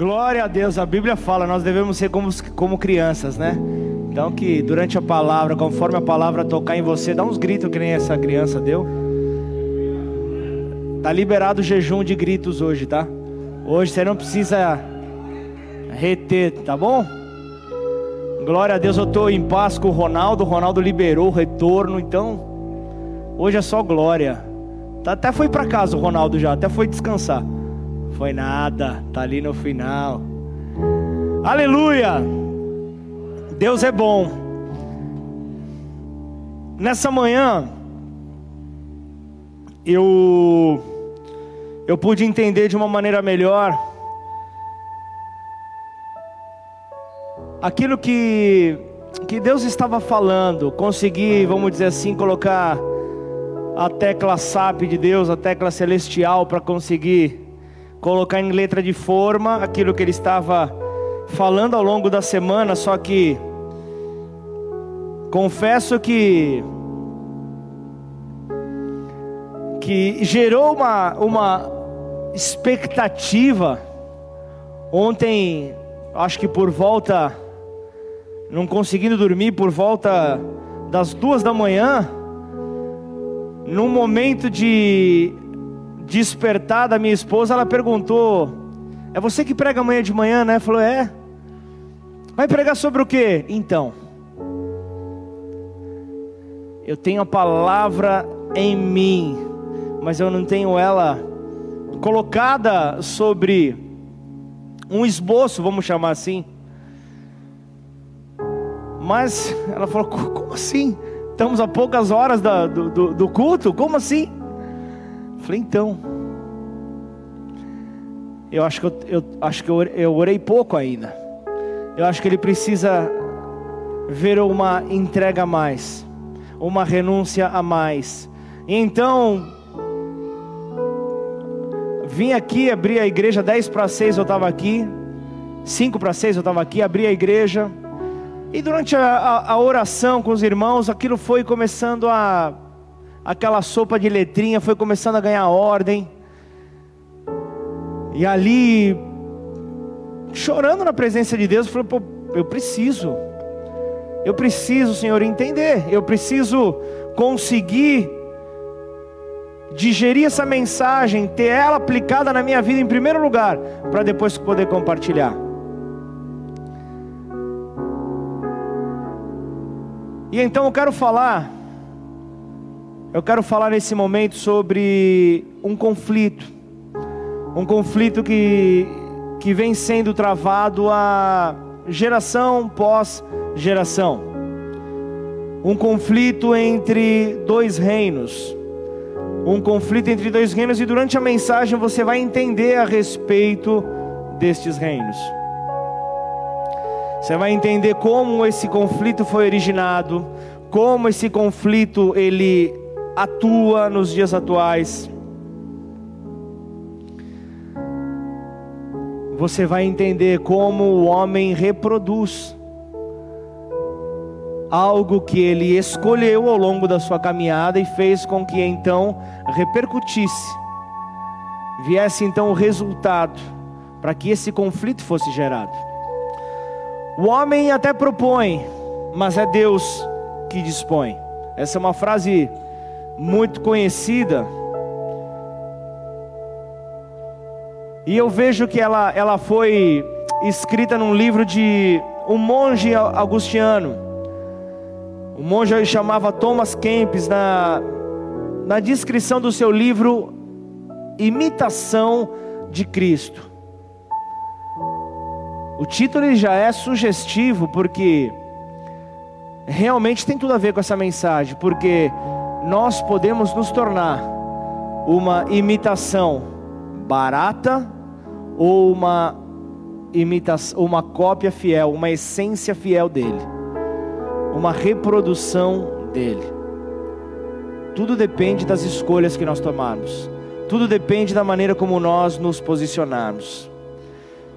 Glória a Deus, a Bíblia fala, nós devemos ser como, como crianças, né? Então que durante a palavra, conforme a palavra tocar em você, dá uns gritos que nem essa criança deu. Tá liberado o jejum de gritos hoje, tá? Hoje você não precisa reter, tá bom? Glória a Deus, eu estou em paz com o Ronaldo. O Ronaldo liberou o retorno, então hoje é só glória. Tá, até foi para casa o Ronaldo já, até foi descansar. Foi nada, tá ali no final. Aleluia! Deus é bom. Nessa manhã eu eu pude entender de uma maneira melhor aquilo que, que Deus estava falando, consegui, vamos dizer assim, colocar a tecla SAP de Deus, a tecla celestial, para conseguir colocar em letra de forma aquilo que Ele estava falando ao longo da semana, só que confesso que que gerou uma, uma expectativa. Ontem, acho que por volta não conseguindo dormir por volta das duas da manhã, num momento de despertar da minha esposa, ela perguntou: É você que prega amanhã de manhã, né? Falou: É. Vai pregar sobre o que? Então, eu tenho a palavra em mim, mas eu não tenho ela colocada sobre um esboço, vamos chamar assim. Mas ela falou: como assim? Estamos a poucas horas da, do, do, do, culto? Como assim? Falei: então. Eu acho que eu, eu acho que eu, eu orei pouco ainda. Eu acho que ele precisa ver uma entrega a mais, uma renúncia a mais. E então, vim aqui, abri a igreja 10 para 6 eu estava aqui, 5 para 6 eu estava aqui, abri a igreja. E durante a, a, a, oração com os irmãos, aquilo foi começando a. aquela sopa de letrinha foi começando a ganhar ordem. E ali, chorando na presença de Deus, pô, eu preciso. Eu preciso, Senhor, entender. Eu preciso conseguir digerir essa mensagem, ter ela aplicada na minha vida em primeiro lugar, para depois poder compartilhar. E então eu quero falar, eu quero falar nesse momento sobre um conflito, um conflito que, que vem sendo travado a geração pós geração, um conflito entre dois reinos, um conflito entre dois reinos, e durante a mensagem você vai entender a respeito destes reinos. Você vai entender como esse conflito foi originado, como esse conflito ele atua nos dias atuais. Você vai entender como o homem reproduz algo que ele escolheu ao longo da sua caminhada e fez com que então repercutisse, viesse então o resultado para que esse conflito fosse gerado. O homem até propõe, mas é Deus que dispõe. Essa é uma frase muito conhecida. E eu vejo que ela, ela foi escrita num livro de um monge augustiano. O monge chamava Thomas Kempis na, na descrição do seu livro Imitação de Cristo. O título já é sugestivo porque realmente tem tudo a ver com essa mensagem, porque nós podemos nos tornar uma imitação barata ou uma imitação, uma cópia fiel, uma essência fiel dele, uma reprodução dele. Tudo depende das escolhas que nós tomarmos. Tudo depende da maneira como nós nos posicionarmos.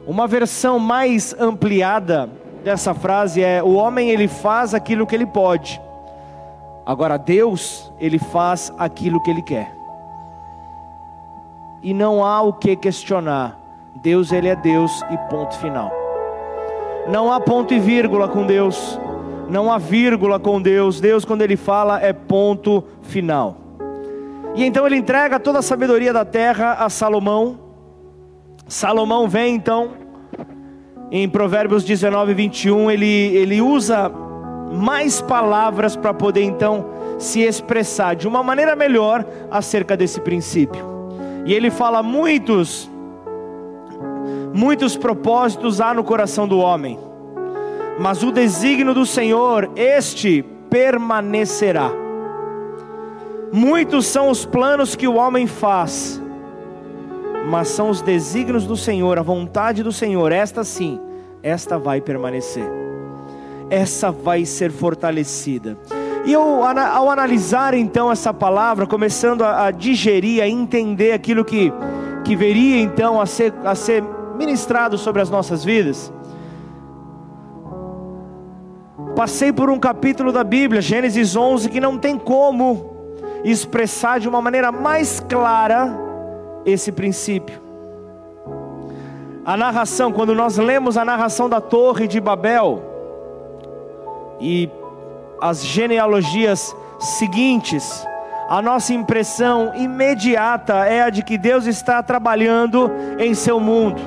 Uma versão mais ampliada dessa frase é: o homem ele faz aquilo que ele pode. Agora Deus, ele faz aquilo que ele quer. E não há o que questionar. Deus ele é Deus e ponto final. Não há ponto e vírgula com Deus. Não há vírgula com Deus. Deus quando ele fala é ponto final. E então ele entrega toda a sabedoria da terra a Salomão. Salomão vem então em Provérbios 19, 21, ele, ele usa mais palavras para poder então se expressar de uma maneira melhor acerca desse princípio. E ele fala muitos muitos propósitos há no coração do homem, mas o desígnio do Senhor, este permanecerá. Muitos são os planos que o homem faz, mas são os desígnios do Senhor, a vontade do Senhor, esta sim, esta vai permanecer, essa vai ser fortalecida. E eu, ao analisar então essa palavra, começando a, a digerir, a entender aquilo que, que veria então a ser, a ser ministrado sobre as nossas vidas, passei por um capítulo da Bíblia, Gênesis 11, que não tem como expressar de uma maneira mais clara esse princípio. A narração, quando nós lemos a narração da Torre de Babel e as genealogias seguintes, a nossa impressão imediata é a de que Deus está trabalhando em seu mundo,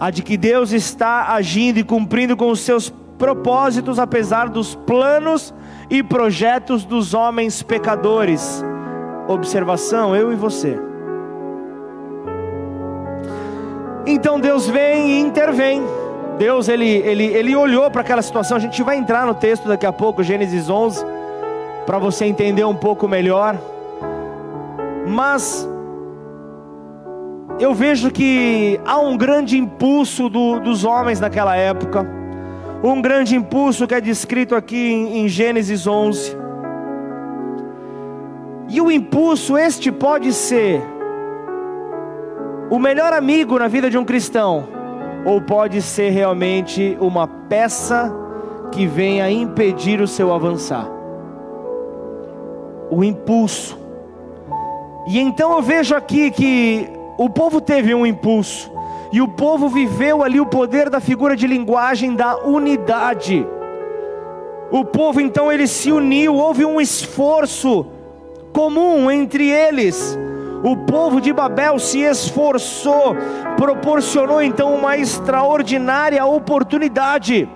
a de que Deus está agindo e cumprindo com os seus propósitos, apesar dos planos e projetos dos homens pecadores. Observação, eu e você. Então Deus vem e intervém. Deus ele, ele, ele olhou para aquela situação. A gente vai entrar no texto daqui a pouco, Gênesis 11, para você entender um pouco melhor. Mas eu vejo que há um grande impulso do, dos homens naquela época, um grande impulso que é descrito aqui em, em Gênesis 11. E o impulso este pode ser o melhor amigo na vida de um cristão, ou pode ser realmente uma peça que venha impedir o seu avançar. O impulso. E então eu vejo aqui que o povo teve um impulso, e o povo viveu ali o poder da figura de linguagem da unidade. O povo então ele se uniu, houve um esforço comum entre eles o povo de Babel se esforçou, proporcionou então uma extraordinária oportunidade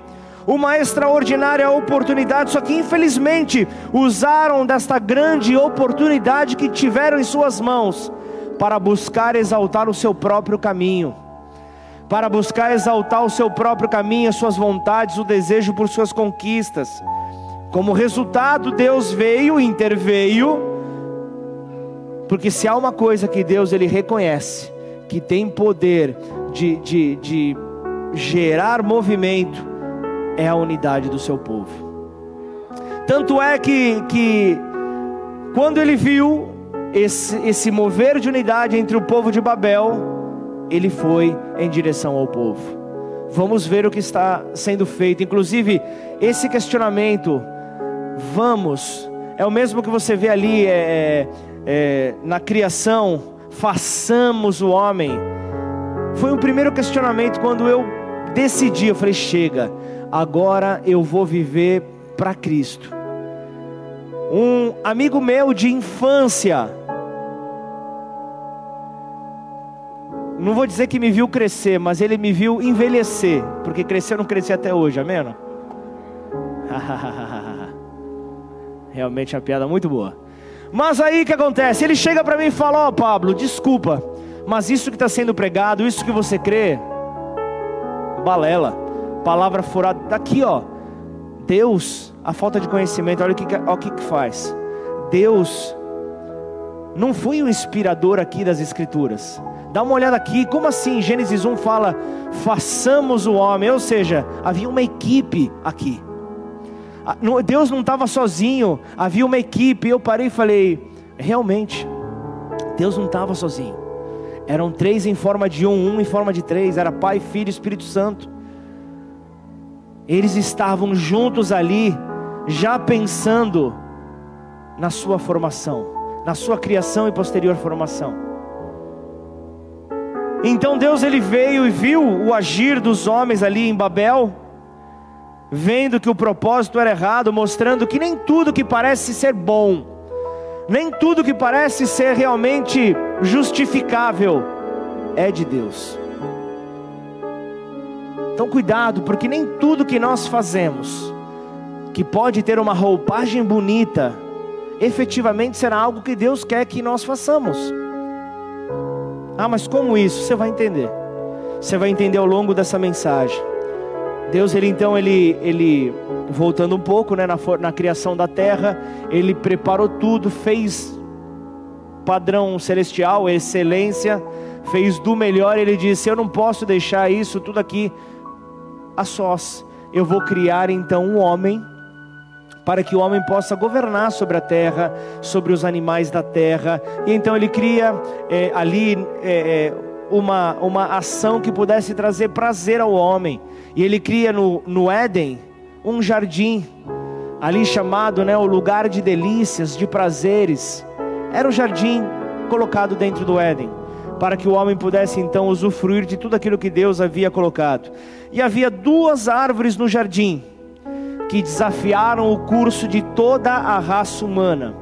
uma extraordinária oportunidade, só que infelizmente usaram desta grande oportunidade que tiveram em suas mãos para buscar exaltar o seu próprio caminho, para buscar exaltar o seu próprio caminho, as suas vontades, o desejo por suas conquistas. Como resultado, Deus veio, interveio porque se há uma coisa que Deus ele reconhece, que tem poder de, de, de gerar movimento, é a unidade do seu povo. Tanto é que, que quando ele viu esse, esse mover de unidade entre o povo de Babel, ele foi em direção ao povo. Vamos ver o que está sendo feito. Inclusive, esse questionamento, vamos, é o mesmo que você vê ali, é, é é, na criação, façamos o homem. Foi um primeiro questionamento quando eu decidi, eu falei: chega, agora eu vou viver para Cristo. Um amigo meu de infância, não vou dizer que me viu crescer, mas ele me viu envelhecer, porque crescer eu não cresci até hoje, amém? Realmente é uma piada muito boa. Mas aí o que acontece? Ele chega para mim e fala: Ó oh, Pablo, desculpa, mas isso que está sendo pregado, isso que você crê, balela, palavra furada, daqui ó. Deus, a falta de conhecimento, olha o que, o que, que faz. Deus não foi um inspirador aqui das Escrituras. Dá uma olhada aqui, como assim? Gênesis 1 fala: façamos o homem, ou seja, havia uma equipe aqui. Ah, Deus não estava sozinho, havia uma equipe. Eu parei e falei: realmente, Deus não estava sozinho. Eram três em forma de um, um em forma de três. Era Pai, Filho e Espírito Santo. Eles estavam juntos ali, já pensando na sua formação, na sua criação e posterior formação. Então Deus ele veio e viu o agir dos homens ali em Babel, vendo que o propósito era errado, mostrando que nem tudo que parece ser bom, nem tudo que parece ser realmente justificável é de Deus. Então cuidado, porque nem tudo que nós fazemos, que pode ter uma roupagem bonita, efetivamente será algo que Deus quer que nós façamos. Ah, mas como isso? Você vai entender. Você vai entender ao longo dessa mensagem. Deus, ele então, ele, ele voltando um pouco, né, na, na criação da terra, ele preparou tudo, fez padrão celestial, excelência, fez do melhor. Ele disse: Eu não posso deixar isso tudo aqui a sós. Eu vou criar então um homem para que o homem possa governar sobre a terra, sobre os animais da terra. E então ele cria é, ali é, é, uma, uma ação que pudesse trazer prazer ao homem. E ele cria no, no Éden um jardim, ali chamado né, o lugar de delícias, de prazeres. Era um jardim colocado dentro do Éden para que o homem pudesse então usufruir de tudo aquilo que Deus havia colocado. E havia duas árvores no jardim que desafiaram o curso de toda a raça humana: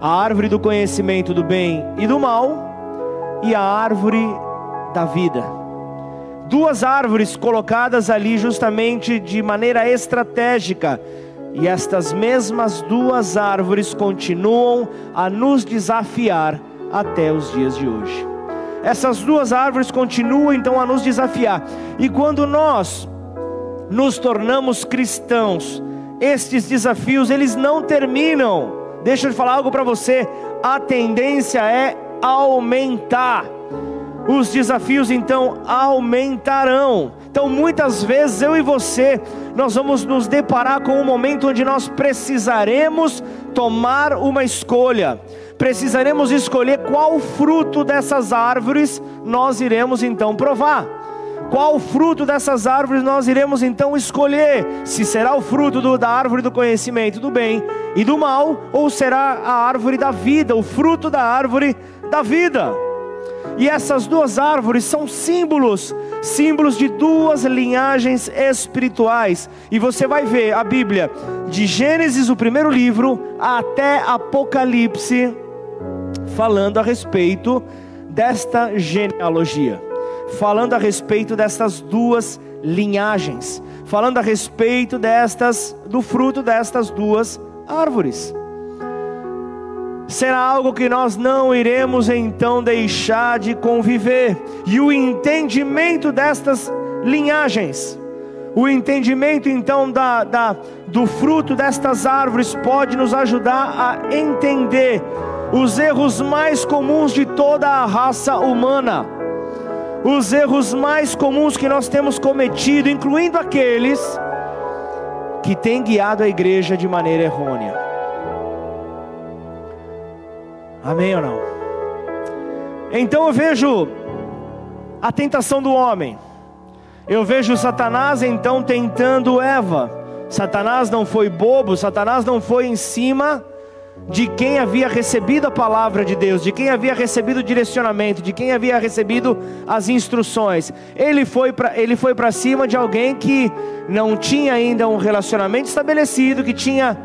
a árvore do conhecimento do bem e do mal e a árvore da vida. Duas árvores colocadas ali justamente de maneira estratégica. E estas mesmas duas árvores continuam a nos desafiar até os dias de hoje. Essas duas árvores continuam então a nos desafiar. E quando nós nos tornamos cristãos, estes desafios eles não terminam. Deixa eu falar algo para você, a tendência é aumentar. Os desafios então aumentarão. Então, muitas vezes eu e você, nós vamos nos deparar com um momento onde nós precisaremos tomar uma escolha precisaremos escolher qual fruto dessas árvores nós iremos então provar. Qual fruto dessas árvores nós iremos então escolher? Se será o fruto do, da árvore do conhecimento do bem e do mal, ou será a árvore da vida, o fruto da árvore da vida. E essas duas árvores são símbolos, símbolos de duas linhagens espirituais. E você vai ver a Bíblia, de Gênesis, o primeiro livro, até Apocalipse, falando a respeito desta genealogia, falando a respeito destas duas linhagens, falando a respeito destas do fruto destas duas árvores. Será algo que nós não iremos então deixar de conviver, e o entendimento destas linhagens, o entendimento então da, da, do fruto destas árvores pode nos ajudar a entender os erros mais comuns de toda a raça humana, os erros mais comuns que nós temos cometido, incluindo aqueles que têm guiado a igreja de maneira errônea. Amém ou não? Então eu vejo a tentação do homem, eu vejo Satanás então tentando Eva. Satanás não foi bobo, Satanás não foi em cima de quem havia recebido a palavra de Deus, de quem havia recebido o direcionamento, de quem havia recebido as instruções. Ele foi para ele foi para cima de alguém que não tinha ainda um relacionamento estabelecido, que tinha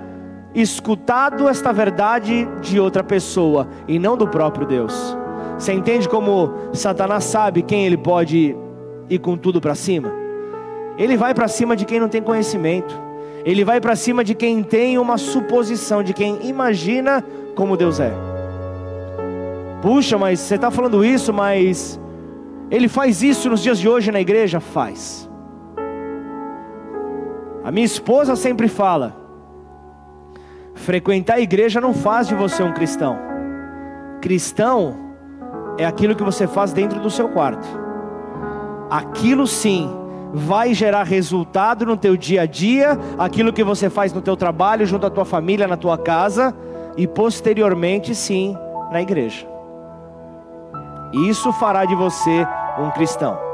escutado esta verdade de outra pessoa e não do próprio Deus. Você entende como Satanás sabe quem ele pode ir com tudo para cima? Ele vai para cima de quem não tem conhecimento. Ele vai para cima de quem tem uma suposição, de quem imagina como Deus é. Puxa, mas você está falando isso, mas ele faz isso nos dias de hoje na igreja? Faz. A minha esposa sempre fala: frequentar a igreja não faz de você um cristão. Cristão é aquilo que você faz dentro do seu quarto. Aquilo sim vai gerar resultado no teu dia a dia, aquilo que você faz no teu trabalho, junto à tua família, na tua casa e posteriormente sim na igreja. Isso fará de você um cristão.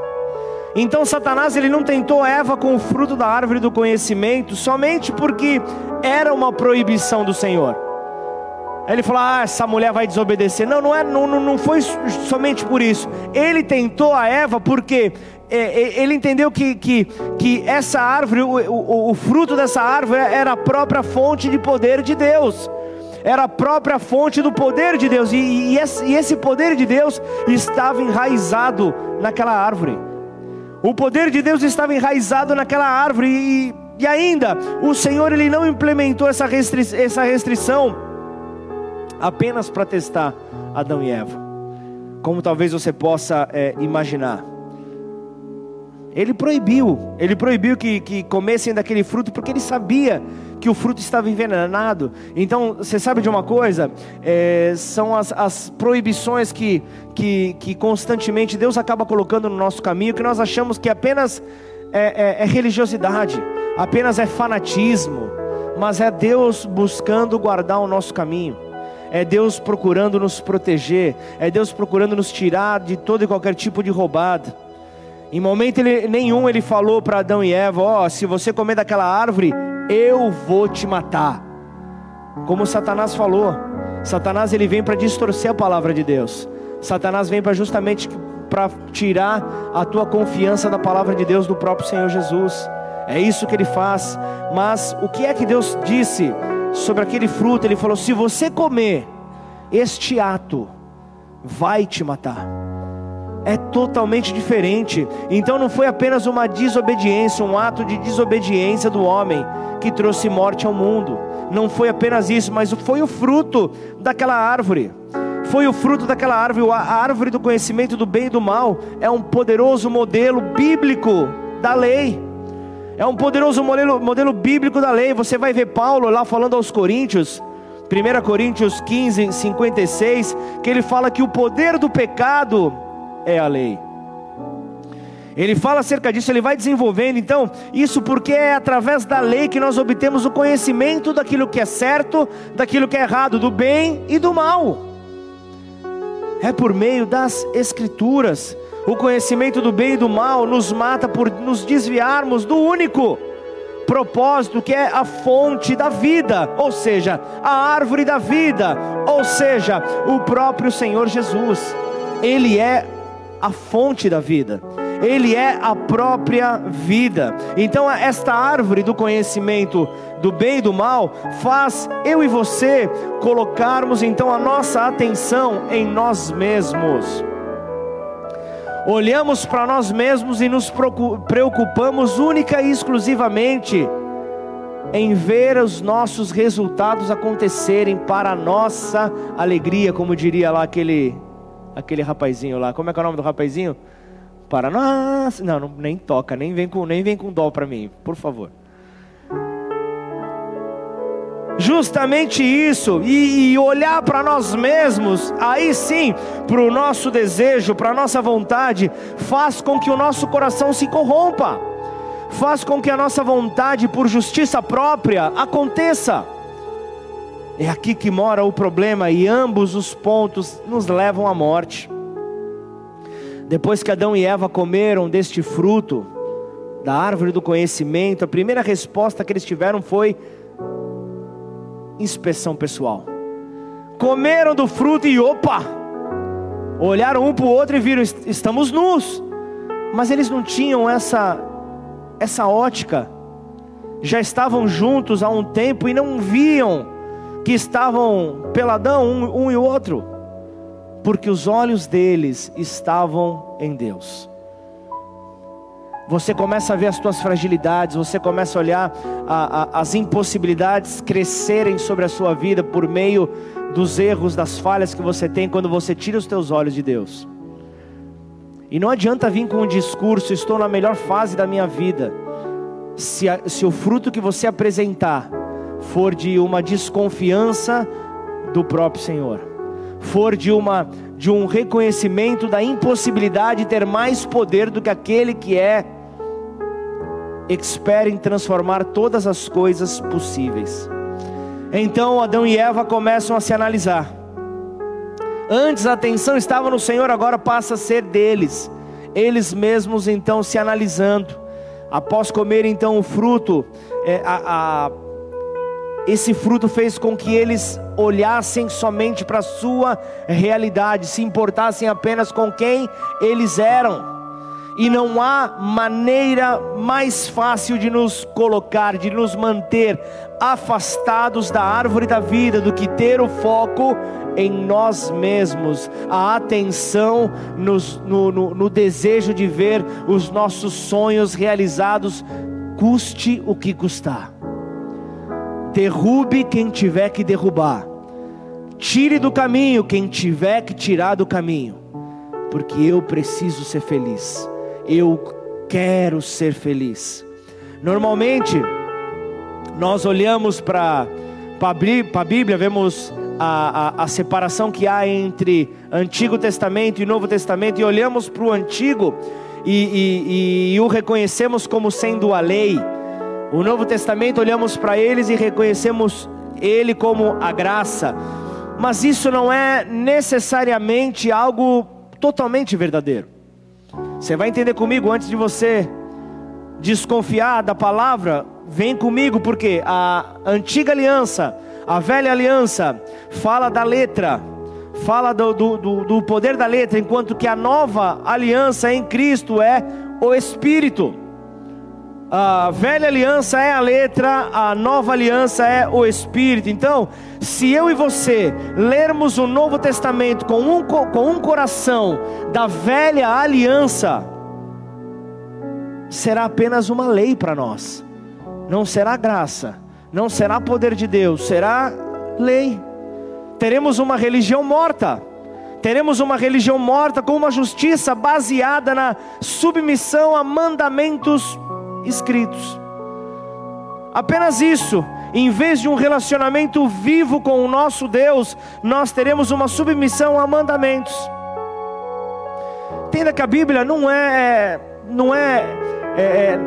Então Satanás ele não tentou Eva com o fruto da árvore do conhecimento somente porque era uma proibição do Senhor. Aí ele falou: Ah, essa mulher vai desobedecer. Não, não, é, não, não foi somente por isso. Ele tentou a Eva porque é, é, ele entendeu que, que, que essa árvore, o, o, o fruto dessa árvore era a própria fonte de poder de Deus era a própria fonte do poder de Deus, e, e, e, esse, poder de Deus estava enraizado naquela árvore. O poder de Deus estava enraizado naquela árvore, e, e ainda o Senhor ele não implementou essa, restri essa restrição apenas para testar Adão e Eva, como talvez você possa é, imaginar. Ele proibiu, ele proibiu que, que comessem daquele fruto, porque ele sabia que o fruto estava envenenado. Então, você sabe de uma coisa? É, são as, as proibições que, que, que, constantemente Deus acaba colocando no nosso caminho, que nós achamos que apenas é, é, é religiosidade, apenas é fanatismo, mas é Deus buscando guardar o nosso caminho. É Deus procurando nos proteger, é Deus procurando nos tirar de todo e qualquer tipo de roubada. Em momento ele, nenhum ele falou para Adão e Eva: Ó, oh, se você comer daquela árvore, eu vou te matar. Como Satanás falou, Satanás ele vem para distorcer a palavra de Deus. Satanás vem para justamente para tirar a tua confiança da palavra de Deus do próprio Senhor Jesus. É isso que ele faz. Mas o que é que Deus disse sobre aquele fruto? Ele falou: se você comer, este ato vai te matar é totalmente diferente. Então não foi apenas uma desobediência, um ato de desobediência do homem que trouxe morte ao mundo. Não foi apenas isso, mas foi o fruto daquela árvore. Foi o fruto daquela árvore, a árvore do conhecimento do bem e do mal. É um poderoso modelo bíblico da lei. É um poderoso modelo, modelo bíblico da lei. Você vai ver Paulo lá falando aos Coríntios, 1 Coríntios 15, 56, que ele fala que o poder do pecado é a lei. Ele fala acerca disso, ele vai desenvolvendo, então, isso porque é através da lei que nós obtemos o conhecimento daquilo que é certo, daquilo que é errado, do bem e do mal. É por meio das Escrituras. O conhecimento do bem e do mal nos mata por nos desviarmos do único propósito que é a fonte da vida, ou seja, a árvore da vida, ou seja, o próprio Senhor Jesus. Ele é a fonte da vida. Ele é a própria vida. Então, esta árvore do conhecimento do bem e do mal faz eu e você colocarmos então a nossa atenção em nós mesmos. Olhamos para nós mesmos e nos preocupamos única e exclusivamente em ver os nossos resultados acontecerem para a nossa alegria, como diria lá aquele aquele rapazinho lá. Como é que é o nome do rapazinho? Para nós. Não, não, nem toca, nem vem com, nem vem com dó para mim, por favor. Justamente isso, e, e olhar para nós mesmos, aí sim, para o nosso desejo, para a nossa vontade, faz com que o nosso coração se corrompa, faz com que a nossa vontade por justiça própria aconteça. É aqui que mora o problema, e ambos os pontos nos levam à morte. Depois que Adão e Eva comeram deste fruto, da árvore do conhecimento, a primeira resposta que eles tiveram foi inspeção pessoal. Comeram do fruto e opa! Olharam um para o outro e viram: estamos nus. Mas eles não tinham essa, essa ótica. Já estavam juntos há um tempo e não viam que estavam peladão um, um e o outro, porque os olhos deles estavam em Deus. Você começa a ver as tuas fragilidades, você começa a olhar a, a, as impossibilidades crescerem sobre a sua vida por meio dos erros, das falhas que você tem quando você tira os teus olhos de Deus. E não adianta vir com um discurso, estou na melhor fase da minha vida, se, a, se o fruto que você apresentar for de uma desconfiança do próprio Senhor, for de uma de um reconhecimento da impossibilidade de ter mais poder do que aquele que é expert em transformar todas as coisas possíveis. Então Adão e Eva começam a se analisar. Antes a atenção estava no Senhor, agora passa a ser deles. Eles mesmos então se analisando. Após comer então o fruto, é, a, a esse fruto fez com que eles olhassem somente para a sua realidade, se importassem apenas com quem eles eram. E não há maneira mais fácil de nos colocar, de nos manter afastados da árvore da vida do que ter o foco em nós mesmos, a atenção nos, no, no, no desejo de ver os nossos sonhos realizados, custe o que custar. Derrube quem tiver que derrubar, tire do caminho quem tiver que tirar do caminho, porque eu preciso ser feliz, eu quero ser feliz. Normalmente, nós olhamos para a Bíblia, vemos a, a, a, separação que há entre Antigo Testamento e Novo Testamento, e olhamos para o Antigo e, e, e o reconhecemos como sendo a lei. O Novo Testamento olhamos para eles e reconhecemos ele como a graça. Mas isso não é necessariamente algo totalmente verdadeiro. Você vai entender comigo antes de você desconfiar da palavra, vem comigo, porque a antiga aliança a velha aliança fala da letra, fala do, do, do, poder da letra, enquanto que a nova aliança em Cristo é o Espírito. A velha aliança é a letra, a nova aliança é o Espírito. Então, se eu e você lermos o Novo Testamento com um, com um coração da velha aliança, será apenas uma lei para nós, não será graça não será poder de Deus, será lei. Teremos uma religião morta. Teremos uma religião morta com uma justiça baseada na submissão a mandamentos escritos. Apenas isso, em vez de um relacionamento vivo com o nosso Deus, nós teremos uma submissão a mandamentos. Entenda que a Bíblia não é, não é, é, é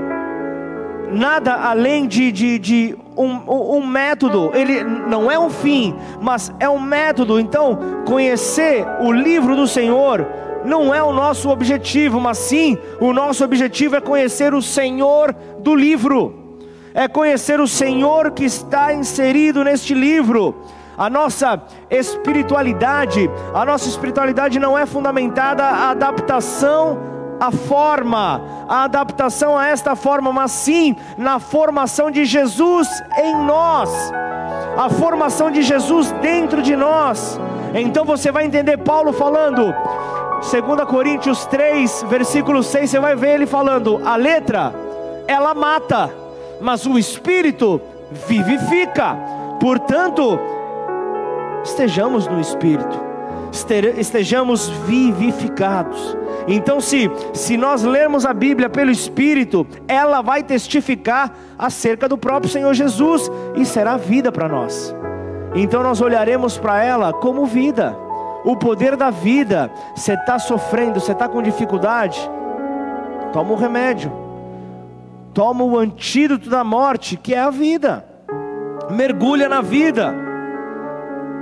nada além de, de, de um, um, método, ele não é um fim, mas é um método. Então, conhecer o livro do Senhor não é o nosso objetivo, mas sim o nosso objetivo é conhecer o Senhor do livro, é conhecer o Senhor que está inserido neste livro. A nossa espiritualidade, a nossa espiritualidade não é fundamentada a adaptação a forma, a adaptação a esta forma, mas sim na formação de Jesus em nós, a formação de Jesus dentro de nós. Então você vai entender Paulo falando, 2 Coríntios 3, versículo 6, você vai ver ele falando: a letra, ela mata, mas o espírito vivifica. Portanto, estejamos no espírito, estejamos vivificados. Então, se, se nós lermos a Bíblia pelo Espírito, ela vai testificar acerca do próprio Senhor Jesus e será vida para nós. Então, nós olharemos para ela como vida, o poder da vida. Você está sofrendo, você está com dificuldade? Toma o remédio, toma o antídoto da morte, que é a vida. Mergulha na vida,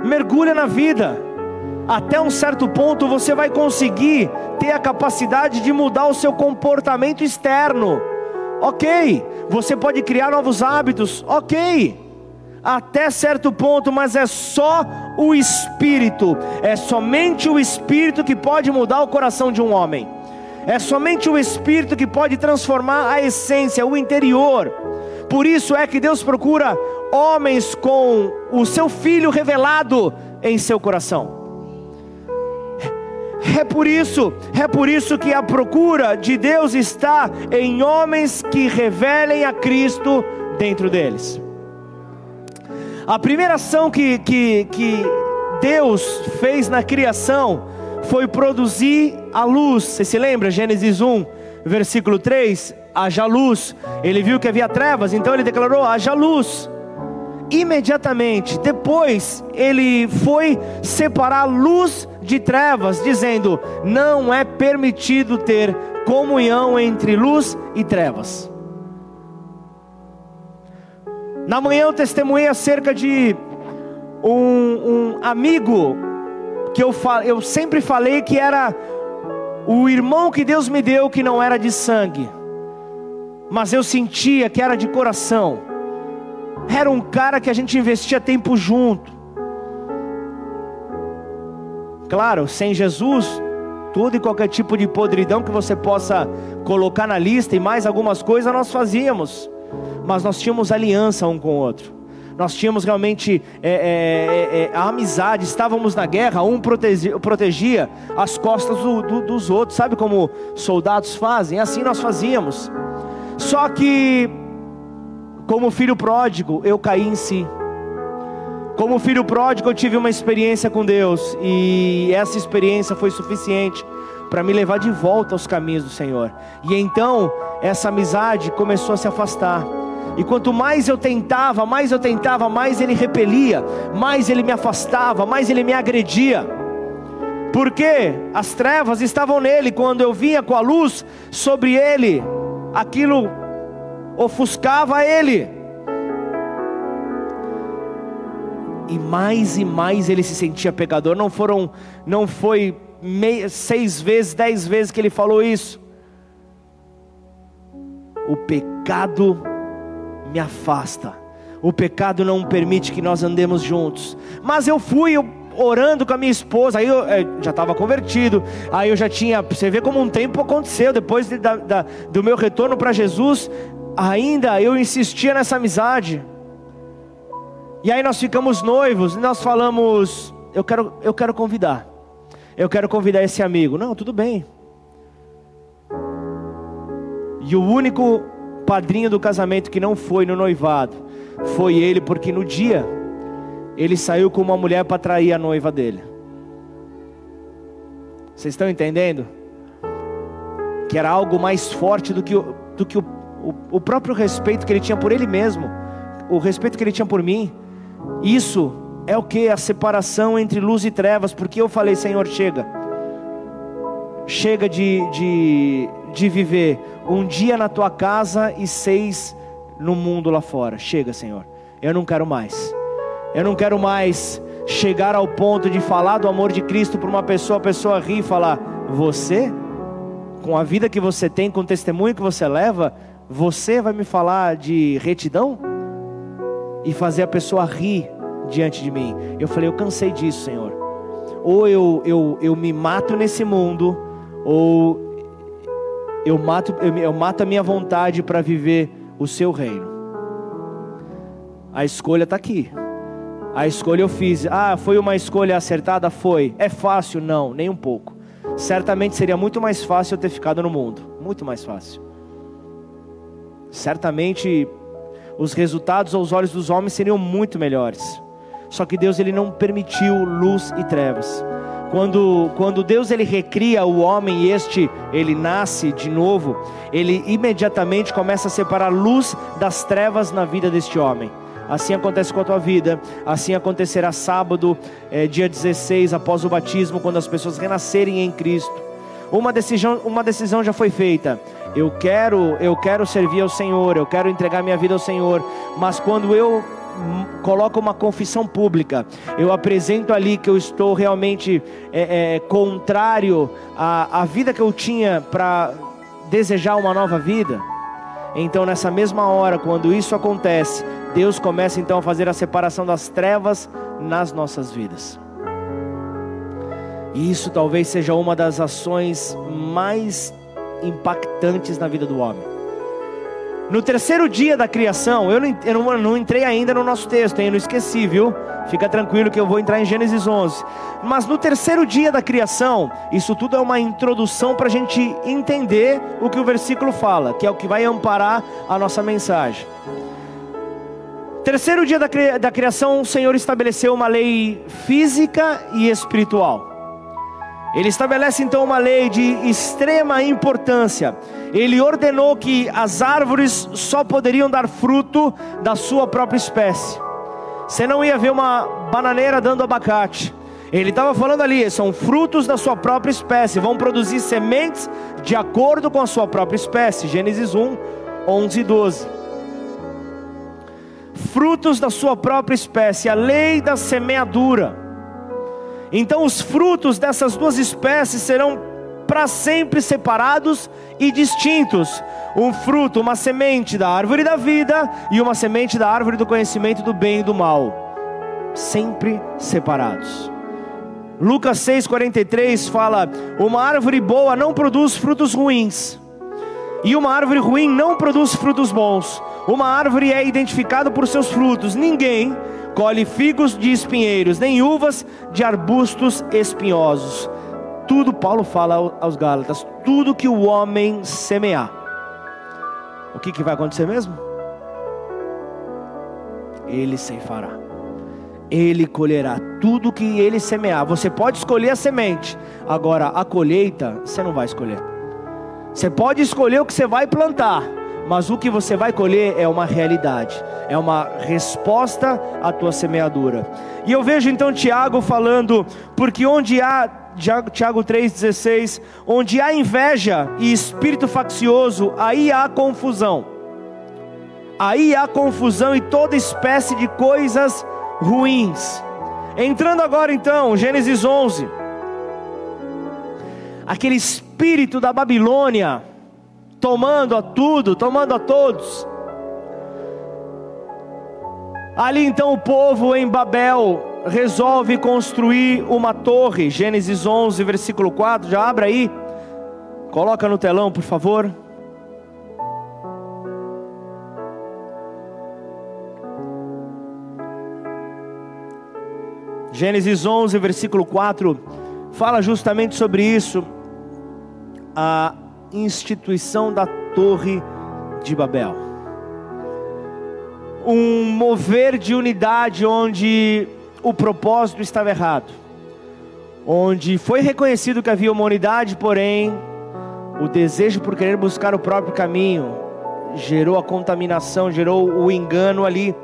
mergulha na vida até um certo ponto você vai conseguir ter a capacidade de mudar o seu comportamento externo. Ok, você pode criar novos hábitos, ok, até certo ponto, mas é só o Espírito, é somente o Espírito que pode mudar o coração de um homem, é somente o Espírito que pode transformar a essência, o interior. Por isso é que Deus procura homens com o seu filho revelado em seu coração. É por isso, é por isso que a procura de Deus está em homens que revelem a Cristo dentro deles. A primeira ação que, que, que Deus fez na criação foi produzir a luz. Você se lembra? Gênesis 1, versículo 3: haja luz. Ele viu que havia trevas, então ele declarou: haja luz imediatamente depois ele foi separar luz de trevas, dizendo: Não é permitido ter comunhão entre luz e trevas. Na manhã eu testemunhei acerca de um, um amigo que eu, eu sempre falei que era o irmão que Deus me deu, que não era de sangue, mas eu sentia que era de coração era um cara que a gente investia tempo junto. Claro, sem Jesus, tudo e qualquer tipo de podridão que você possa colocar na lista e mais algumas coisas nós fazíamos, mas nós tínhamos aliança um com o outro. Nós tínhamos realmente é, é, é, é a amizade, estávamos na guerra, um protegia, protegia as costas do, do, dos outros, sabe como soldados fazem? Assim nós fazíamos. Só que, como filho pródigo, eu caí em si. Como filho pródigo, eu tive uma experiência com Deus, e essa experiência foi suficiente para me levar de volta aos caminhos do Senhor. E então, essa amizade começou a se afastar. E quanto mais eu tentava, mais eu tentava, mais ele repelia, mais ele me afastava, mais ele me agredia. Porque as trevas estavam nele, quando eu vinha com a luz sobre ele, aquilo ofuscava ele. e mais e mais ele se sentia pecador. Não foram, não foi meia, seis vezes, dez vezes que ele falou isso. O pecado me afasta. O pecado não permite que nós andemos juntos. Mas eu fui orando com a minha esposa, aí eu, eu já estava convertido, aí eu já tinha, você vê como um tempo aconteceu, depois de, da, da, do meu retorno para Jesus, ainda eu insistia nessa amizade. E aí nós ficamos noivos e nós falamos, eu quero, eu quero convidar. Eu quero convidar esse amigo. Não, tudo bem. E o único padrinho do casamento que não foi no noivado foi ele, porque no dia ele saiu com uma mulher para trair a noiva dele. Vocês estão entendendo? Que era algo mais forte do que, o, do que o, o, o próprio respeito que ele tinha por ele mesmo, o respeito que ele tinha por mim. Isso é o que? A separação entre luz e trevas, porque eu falei, Senhor, chega. Chega de, de, de viver um dia na tua casa e seis no mundo lá fora. Chega, Senhor. Eu não quero mais. Eu não quero mais chegar ao ponto de falar do amor de Cristo para uma pessoa, a pessoa rir e falar: Você, com a vida que você tem, com o testemunho que você leva, você vai me falar de retidão? e fazer a pessoa rir diante de mim. Eu falei, eu cansei disso, Senhor. Ou eu, eu, eu me mato nesse mundo, ou eu mato, eu, eu mato a minha vontade para viver o seu reino. A escolha está aqui. A escolha eu fiz. Ah, foi uma escolha acertada? Foi. É fácil? Não, nem um pouco. Certamente seria muito mais fácil eu ter ficado no mundo. Muito mais fácil. Certamente os resultados aos olhos dos homens seriam muito melhores. Só que Deus ele não permitiu luz e trevas. Quando, quando Deus ele recria o homem e este ele nasce de novo, ele imediatamente começa a separar luz das trevas na vida deste homem. Assim acontece com a tua vida, assim acontecerá sábado, é, dia 16, após o batismo, quando as pessoas renascerem em Cristo. Uma decisão, uma decisão já foi feita. Eu quero, eu quero servir ao Senhor, eu quero entregar minha vida ao Senhor, mas quando eu coloco uma confissão pública, eu apresento ali que eu estou realmente é, é, contrário à, à vida que eu tinha para desejar uma nova vida. Então, nessa mesma hora, quando isso acontece, Deus começa então a fazer a separação das trevas nas nossas vidas. E isso talvez seja uma das ações mais impactantes na vida do homem. No terceiro dia da criação, eu não, eu não, entrei ainda no nosso texto, hein? eu não esqueci, viu? Fica tranquilo que eu vou entrar em Gênesis 11. Mas no terceiro dia da criação, isso tudo é uma introdução para a gente entender o que o versículo fala, que é o que vai amparar a nossa mensagem. Terceiro dia da, da criação, o Senhor estabeleceu uma lei física e espiritual. Ele estabelece então uma lei de extrema importância. Ele ordenou que as árvores só poderiam dar fruto da sua própria espécie. Você não ia ver uma bananeira dando abacate. Ele estava falando ali, são frutos da sua própria espécie, vão produzir sementes de acordo com a sua própria espécie. Gênesis 1, 11 e 12. Frutos da sua própria espécie, a lei da semeadura. Então os frutos dessas duas espécies serão para sempre separados e distintos. Um fruto, uma semente da árvore da vida e uma semente da árvore do conhecimento do bem e do mal. Sempre separados. Lucas 6,43 fala: Uma árvore boa não produz frutos ruins, e uma árvore ruim não produz frutos bons. Uma árvore é identificada por seus frutos. Ninguém colhe figos de espinheiros, nem uvas de arbustos espinhosos. Tudo, Paulo fala aos Gálatas, tudo que o homem semear. O que, que vai acontecer mesmo? Ele ceifará. Ele colherá tudo que ele semear. Você pode escolher a semente, agora a colheita você não vai escolher. Você pode escolher o que você vai plantar, mas o que você vai colher é uma realidade, é uma resposta à tua semeadura. E eu vejo então Tiago falando, porque onde há Tiago 3,16: onde há inveja e espírito faccioso, aí há confusão. Aí há confusão e toda espécie de coisas ruins. Entrando agora então, Gênesis 11. Aquele espírito da Babilônia tomando a tudo, tomando a todos. Ali então o povo em Babel resolve construir uma torre. Gênesis 11, versículo 4. Já abra aí. Coloca no telão, por favor. Gênesis 11, versículo 4, fala justamente sobre isso, a instituição da Torre de Babel. Um mover de unidade onde o propósito estava errado, onde foi reconhecido que havia uma unidade, porém, o desejo por querer buscar o próprio caminho gerou a contaminação, gerou o engano ali.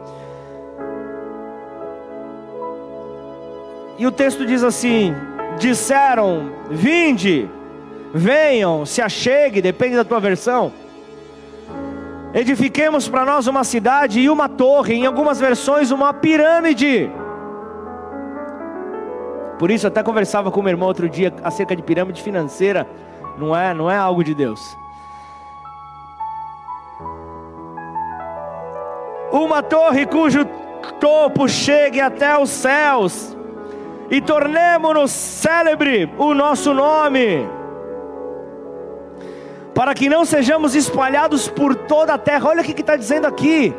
E o texto diz assim: disseram, vinde, venham, se achegue, depende da tua versão. Edifiquemos para nós uma cidade e uma torre, em algumas versões, uma pirâmide. Por isso, até conversava com meu irmão outro dia acerca de pirâmide financeira. Não é, não é algo de Deus. Uma torre cujo topo chegue até os céus e tornemo-nos célebre o nosso nome, para que não sejamos espalhados por toda a terra. Olha o que está dizendo aqui.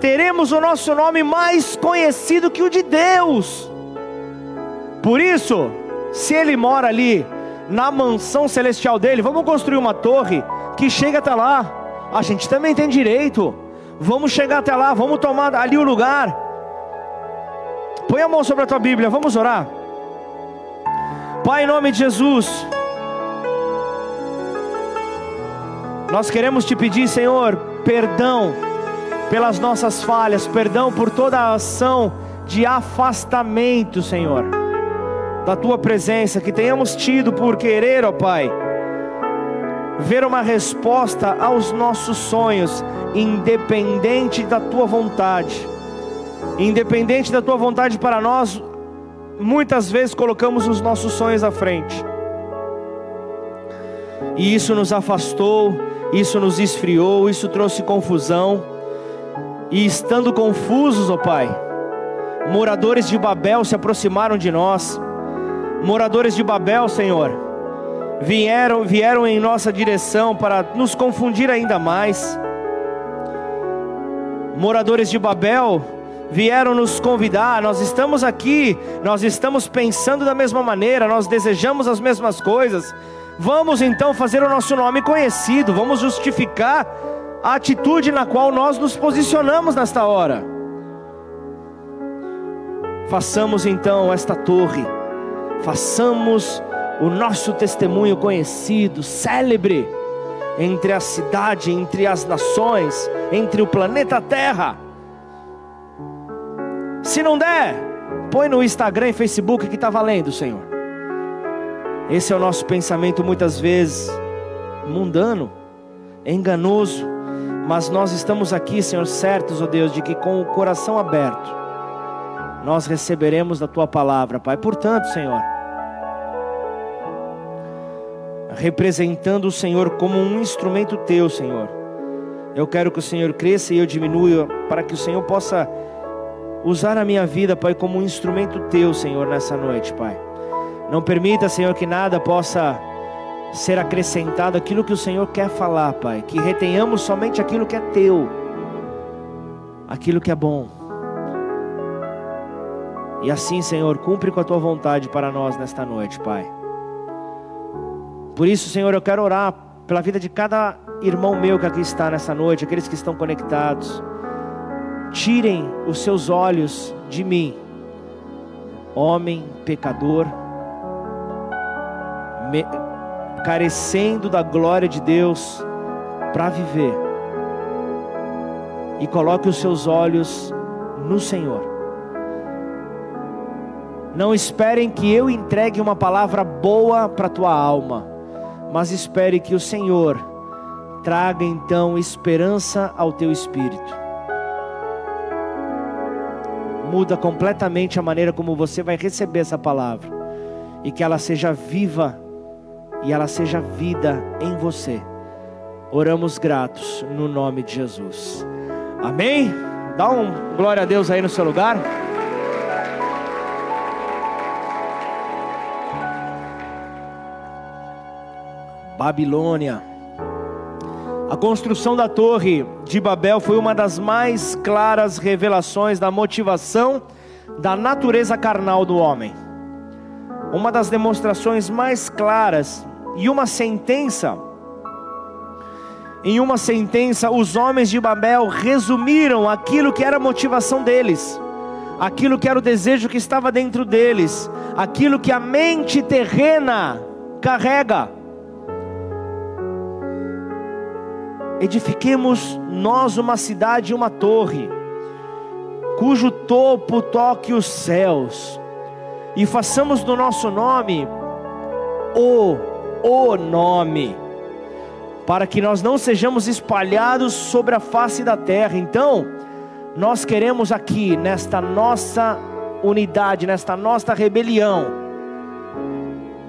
Teremos o nosso nome mais conhecido que o de Deus. Por isso, se Ele mora ali na mansão celestial dele, vamos construir uma torre que chega até lá. A gente também tem direito. Vamos chegar até lá, vamos tomar ali o lugar. Põe a mão sobre a tua Bíblia, vamos orar. Pai, em nome de Jesus, nós queremos te pedir, Senhor, perdão pelas nossas falhas, perdão por toda a ação de afastamento, Senhor, da tua presença que tenhamos tido por querer, ó Pai, ver uma resposta aos nossos sonhos, independente da tua vontade. Independente da tua vontade para nós, muitas vezes colocamos os nossos sonhos à frente. E isso nos afastou, isso nos esfriou, isso trouxe confusão. E estando confusos, ó Pai, moradores de Babel se aproximaram de nós. Moradores de Babel, Senhor, vieram, vieram em nossa direção para nos confundir ainda mais. Moradores de Babel, vieram nos convidar, nós estamos aqui, nós estamos pensando da mesma maneira, nós desejamos as mesmas coisas. Vamos então fazer o nosso nome conhecido, vamos justificar a atitude na qual nós nos posicionamos nesta hora. Façamos então esta torre, façamos o nosso testemunho conhecido, célebre, entre a cidade, entre as nações, entre o planeta Terra se não der, põe no Instagram e Facebook que está valendo, Senhor. Esse é o nosso pensamento muitas vezes mundano, enganoso, mas nós estamos aqui, Senhor, certos, ó oh Deus, de que com o coração aberto nós receberemos da tua palavra, Pai. Portanto, Senhor, representando o Senhor como um instrumento teu, Senhor. Eu quero que o Senhor cresça e eu diminua, para que o Senhor possa usar a minha vida, Pai, como um instrumento teu, Senhor, nessa noite, Pai. Não permita, Senhor, que nada possa ser acrescentado aquilo que o Senhor quer falar, Pai. Que retenhamos somente aquilo que é teu, aquilo que é bom. E assim, Senhor, cumpre com a tua vontade para nós nesta noite, Pai. Por isso, Senhor, eu quero orar pela vida de cada irmão meu que aqui está nessa noite, aqueles que estão conectados. Tirem os seus olhos de mim, homem pecador, me, carecendo da glória de Deus para viver, e coloque os seus olhos no Senhor. Não esperem que eu entregue uma palavra boa para tua alma, mas espere que o Senhor traga então esperança ao teu espírito. Muda completamente a maneira como você vai receber essa palavra e que ela seja viva e ela seja vida em você. Oramos gratos no nome de Jesus. Amém? Dá um glória a Deus aí no seu lugar. Babilônia. A construção da Torre de Babel foi uma das mais claras revelações da motivação da natureza carnal do homem. Uma das demonstrações mais claras e uma sentença. Em uma sentença, os homens de Babel resumiram aquilo que era a motivação deles, aquilo que era o desejo que estava dentro deles, aquilo que a mente terrena carrega. Edifiquemos nós uma cidade e uma torre, cujo topo toque os céus, e façamos do nosso nome o, o nome, para que nós não sejamos espalhados sobre a face da terra. Então, nós queremos aqui, nesta nossa unidade, nesta nossa rebelião,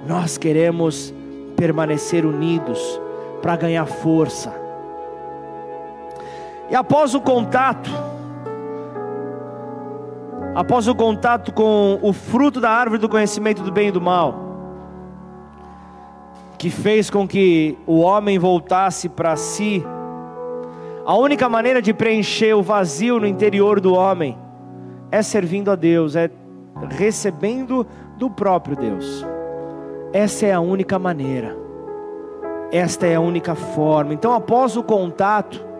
nós queremos permanecer unidos para ganhar força e após o contato, após o contato com o fruto da árvore do conhecimento do bem e do mal, que fez com que o homem voltasse para si, a única maneira de preencher o vazio no interior do homem é servindo a Deus, é recebendo do próprio Deus. Essa é a única maneira, esta é a única forma. Então, após o contato,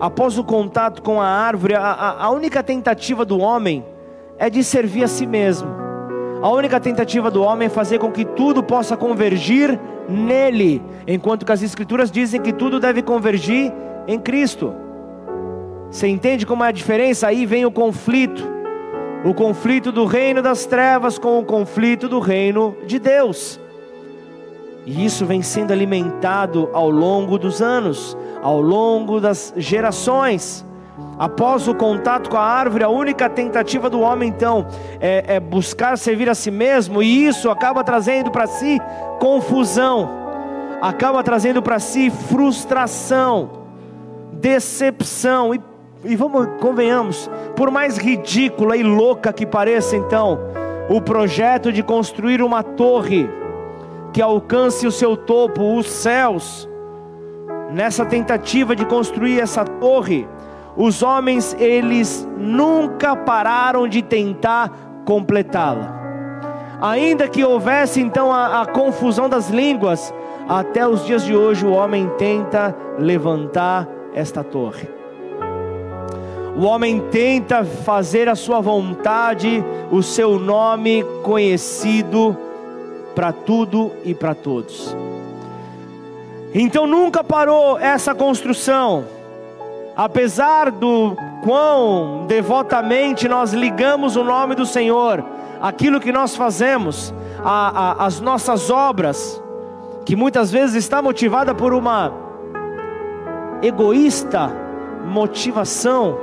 após o contato com a árvore, a, a, única tentativa do homem é de servir a si mesmo. A única tentativa do homem é fazer com que tudo possa convergir nele, enquanto que as Escrituras dizem que tudo deve convergir em Cristo. Você entende como é a diferença? Aí vem o conflito. O conflito do reino das trevas com o conflito do reino de Deus. E isso vem sendo alimentado ao longo dos anos ao longo das gerações. Após o contato com a árvore, a única tentativa do homem então é, é buscar servir a si mesmo, e isso acaba trazendo para si confusão, acaba trazendo para si frustração, decepção, e, e vamos, convenhamos, por mais ridícula e louca que pareça então, o projeto de construir uma torre que alcance o seu topo, os céus, nessa tentativa de construir essa torre, os homens eles nunca pararam de tentar completá-la. Ainda que houvesse então a, a, confusão das línguas, até os dias de hoje o homem tenta levantar esta torre. O homem tenta fazer a sua vontade, o seu nome conhecido para tudo e para todos. Então nunca parou essa construção, apesar do quão devotamente nós ligamos o nome do Senhor, aquilo que nós fazemos, a, a, as nossas obras, que muitas vezes está motivada por uma egoísta motivação,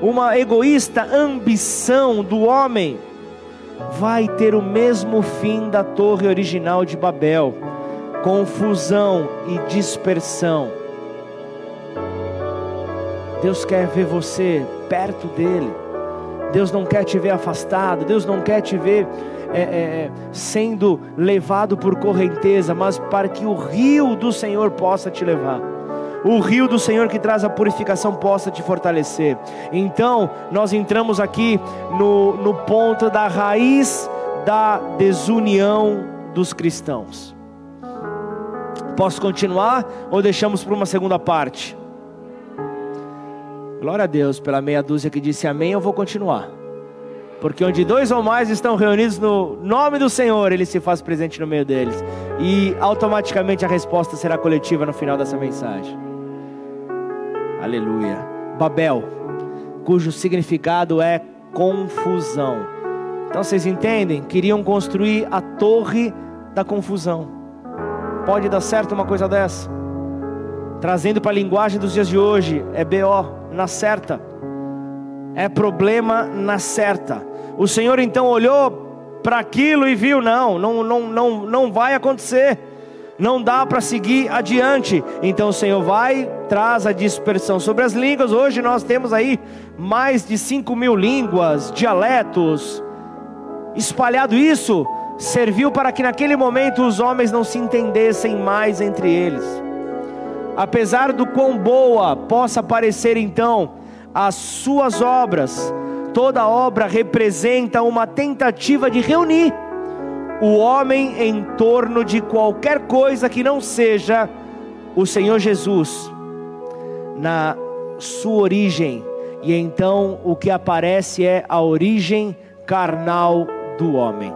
uma egoísta ambição do homem, vai ter o mesmo fim da torre original de Babel confusão e dispersão. Deus quer ver você perto dEle. Deus não quer te ver afastado. Deus não quer te ver é, é, sendo levado por correnteza, mas para que o rio do Senhor possa te levar. O rio do Senhor que traz a purificação possa te fortalecer. Então, nós entramos aqui no, no ponto da raiz da desunião dos cristãos. Posso continuar ou deixamos para uma segunda parte? Glória a Deus pela meia dúzia que disse amém, eu vou continuar. Porque onde dois ou mais estão reunidos no nome do Senhor, Ele se faz presente no meio deles. E automaticamente a resposta será coletiva no final dessa mensagem. Aleluia. Babel, cujo significado é confusão. Então vocês entendem? Queriam construir a torre da confusão. Pode dar certo uma coisa dessa? Trazendo para a linguagem dos dias de hoje, é BO, na certa é problema na certa. O Senhor então olhou para aquilo e viu: não, não, não, não, não vai acontecer. Não dá para seguir adiante. Então o Senhor vai, traz a dispersão sobre as línguas. Hoje nós temos aí mais de 5 mil línguas, dialetos. Espalhado isso, serviu para que naquele momento os homens não se entendessem mais entre eles. Apesar do quão boa possa parecer então as suas obras. Toda obra representa uma tentativa de reunir o homem em torno de qualquer coisa que não seja o Senhor Jesus na sua origem. E então o que aparece é a origem carnal do homem.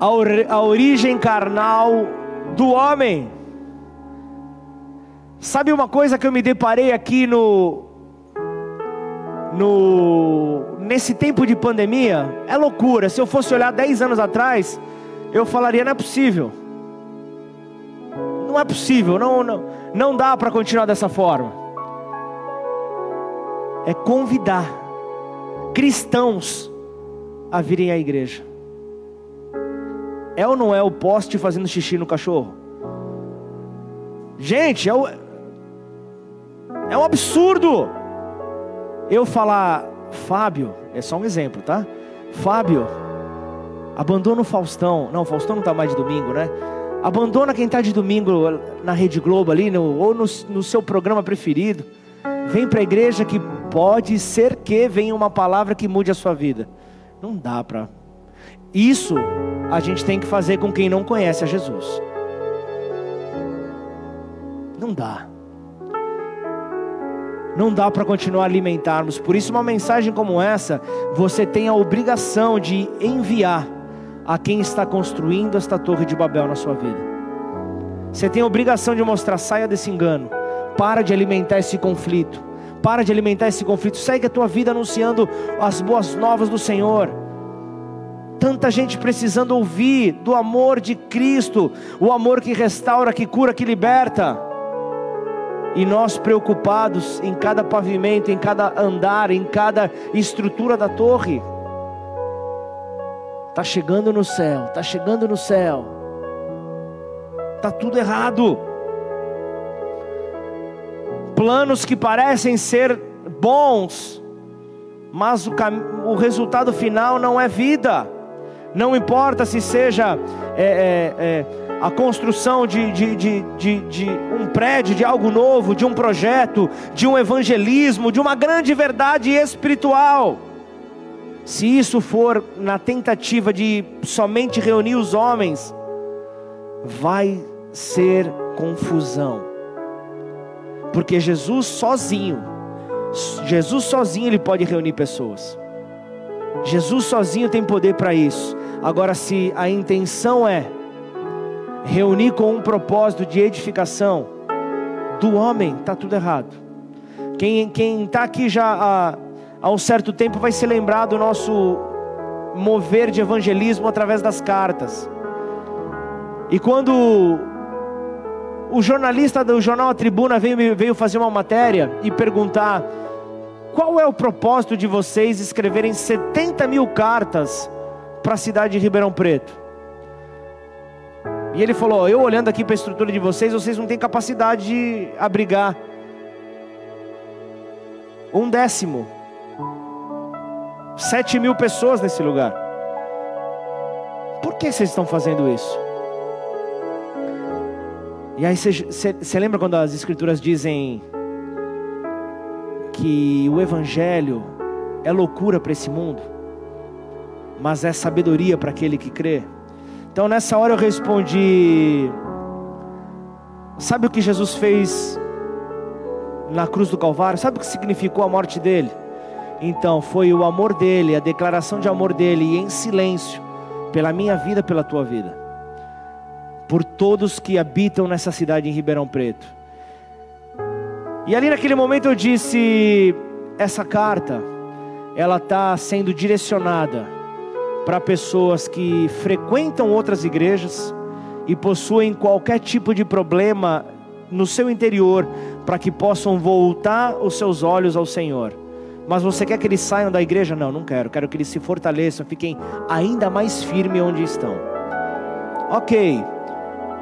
A, or a origem carnal do homem. Sabe uma coisa que eu me deparei aqui no no nesse tempo de pandemia? É loucura. Se eu fosse olhar 10 anos atrás, eu falaria não é possível. Não é possível, não não, não dá para continuar dessa forma. É convidar cristãos a virem à igreja. É ou não é o poste fazendo xixi no cachorro? Gente, é o, é um absurdo eu falar, Fábio, é só um exemplo, tá? Fábio, abandona o Faustão. Não, o Faustão não está mais de domingo, né? Abandona quem está de domingo na Rede Globo ali, no, ou no, no seu programa preferido. Vem para a igreja que pode ser que venha uma palavra que mude a sua vida. Não dá para. Isso a gente tem que fazer com quem não conhece a Jesus. Não dá não dá para continuar alimentarmos. Por isso, uma mensagem como essa, você tem a obrigação de enviar a quem está construindo esta torre de Babel na sua vida. Você tem a obrigação de mostrar, saia desse engano, para de alimentar esse conflito, para de alimentar esse conflito, segue a tua vida anunciando as boas novas do Senhor. Tanta gente precisando ouvir do amor de Cristo, o amor que restaura, que cura, que liberta e nós preocupados em cada pavimento, em cada andar, em cada estrutura da torre. Está chegando no céu, está chegando no céu. Está tudo errado. Planos que parecem ser bons, mas o, o resultado final não é vida. Não importa se seja é, é, é, a construção de, de, de, de, um prédio, de algo novo, de um projeto, de um evangelismo, de uma grande verdade espiritual. Se isso for na tentativa de somente reunir os homens, vai ser confusão. Porque Jesus sozinho, Jesus sozinho ele pode reunir pessoas. Jesus sozinho tem poder para isso. Agora, se a intenção é reunir com um propósito de edificação do homem, está tudo errado. Quem está aqui já há, há um certo tempo vai se lembrar do nosso mover de evangelismo através das cartas. E quando o jornalista do jornal A Tribuna veio, veio fazer uma matéria e perguntar qual é o propósito de vocês escreverem 70 mil cartas para a cidade de Ribeirão Preto? E ele falou: Eu olhando aqui para a estrutura de vocês, vocês não têm capacidade de abrigar um décimo, sete mil pessoas nesse lugar. Por que vocês estão fazendo isso? E aí você lembra quando as escrituras dizem que o evangelho é loucura para esse mundo, mas é sabedoria para aquele que crê? Então nessa hora eu respondi: Sabe o que Jesus fez na cruz do Calvário? Sabe o que significou a morte dele? Então foi o amor dele, a declaração de amor dele, e em silêncio, pela minha vida, pela tua vida, por todos que habitam nessa cidade em Ribeirão Preto. E ali naquele momento eu disse: essa carta, ela está sendo direcionada para pessoas que frequentam outras igrejas e possuem qualquer tipo de problema no seu interior, para que possam voltar os seus olhos ao Senhor. Mas você quer que eles saiam da igreja? Não, não quero. Quero que eles se fortaleçam, fiquem ainda mais firmes onde estão. Ok.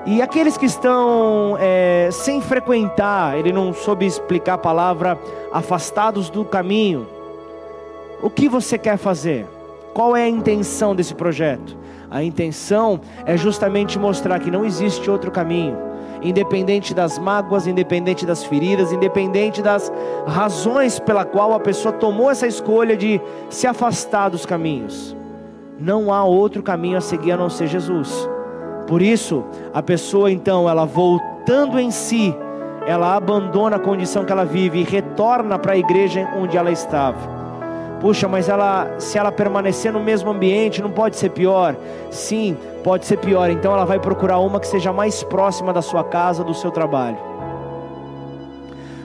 E aqueles que estão é, sem frequentar, ele não soube explicar a palavra, afastados do caminho. O que você quer fazer? Qual é a intenção desse projeto? A intenção é justamente mostrar que não existe outro caminho, independente das mágoas, independente das feridas, independente das razões pela qual a pessoa tomou essa escolha de se afastar dos caminhos. Não há outro caminho a seguir a não ser Jesus. Por isso, a pessoa então, ela voltando em si, ela abandona a condição que ela vive e retorna para a igreja onde ela estava. Puxa, mas ela, se ela permanecer no mesmo ambiente, não pode ser pior? Sim, pode ser pior. Então ela vai procurar uma que seja mais próxima da sua casa, do seu trabalho.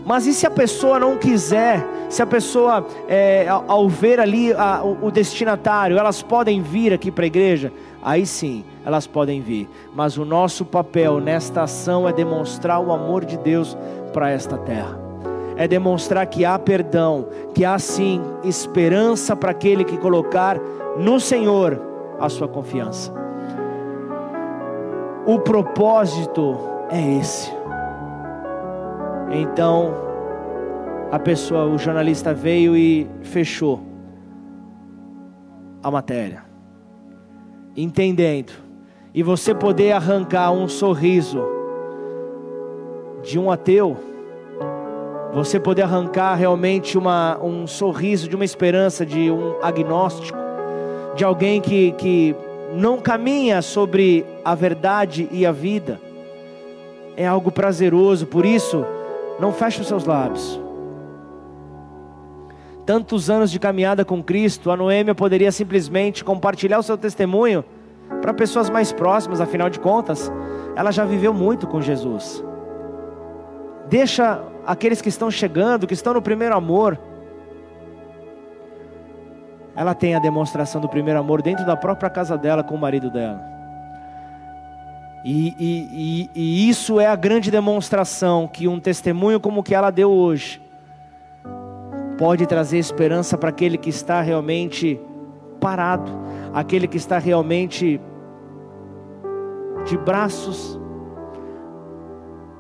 Mas e se a pessoa não quiser? Se a pessoa, é, ao ver ali a, o, o destinatário, elas podem vir aqui para a igreja? Aí sim, elas podem vir. Mas o nosso papel nesta ação é demonstrar o amor de Deus para esta terra é demonstrar que há perdão, que há sim esperança para aquele que colocar no Senhor a sua confiança. O propósito é esse. Então, a pessoa, o jornalista veio e fechou a matéria, entendendo, e você poder arrancar um sorriso de um ateu você poder arrancar realmente uma, um sorriso de uma esperança de um agnóstico, de alguém que, que não caminha sobre a verdade e a vida, é algo prazeroso, por isso, não feche os seus lábios. Tantos anos de caminhada com Cristo, a Noêmia poderia simplesmente compartilhar o seu testemunho para pessoas mais próximas, afinal de contas, ela já viveu muito com Jesus. Deixa aqueles que estão chegando, que estão no primeiro amor, ela tem a demonstração do primeiro amor dentro da própria casa dela com o marido dela. E, e, e, e, isso é a grande demonstração que um testemunho como o que ela deu hoje pode trazer esperança para aquele que está realmente parado, aquele que está realmente de braços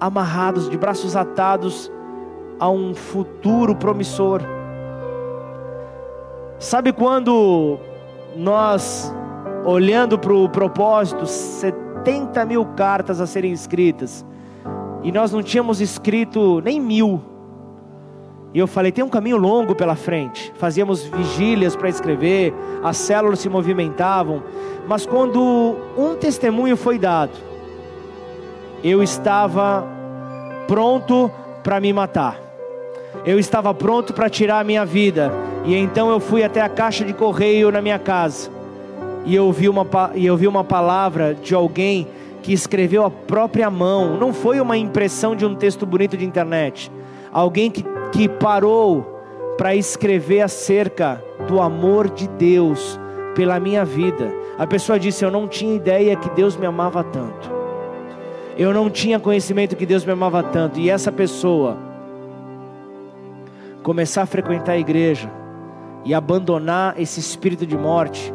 amarrados, de braços atados a um futuro promissor. Sabe quando nós, olhando para o propósito, 70 mil cartas a serem escritas, e nós não tínhamos escrito nem mil, e eu falei: tem um caminho longo pela frente. Fazíamos vigílias para escrever, as células se movimentavam, mas quando um testemunho foi dado, eu estava pronto para me matar. Eu estava pronto para tirar a minha vida. E então eu fui até a caixa de correio na minha casa. E eu vi uma, e eu vi uma palavra de alguém que escreveu a própria mão. Não foi uma impressão de um texto bonito de internet. Alguém que, que parou para escrever acerca do amor de Deus pela minha vida. A pessoa disse: Eu não tinha ideia que Deus me amava tanto. Eu não tinha conhecimento que Deus me amava tanto. E essa pessoa começar a frequentar a igreja e abandonar esse espírito de morte,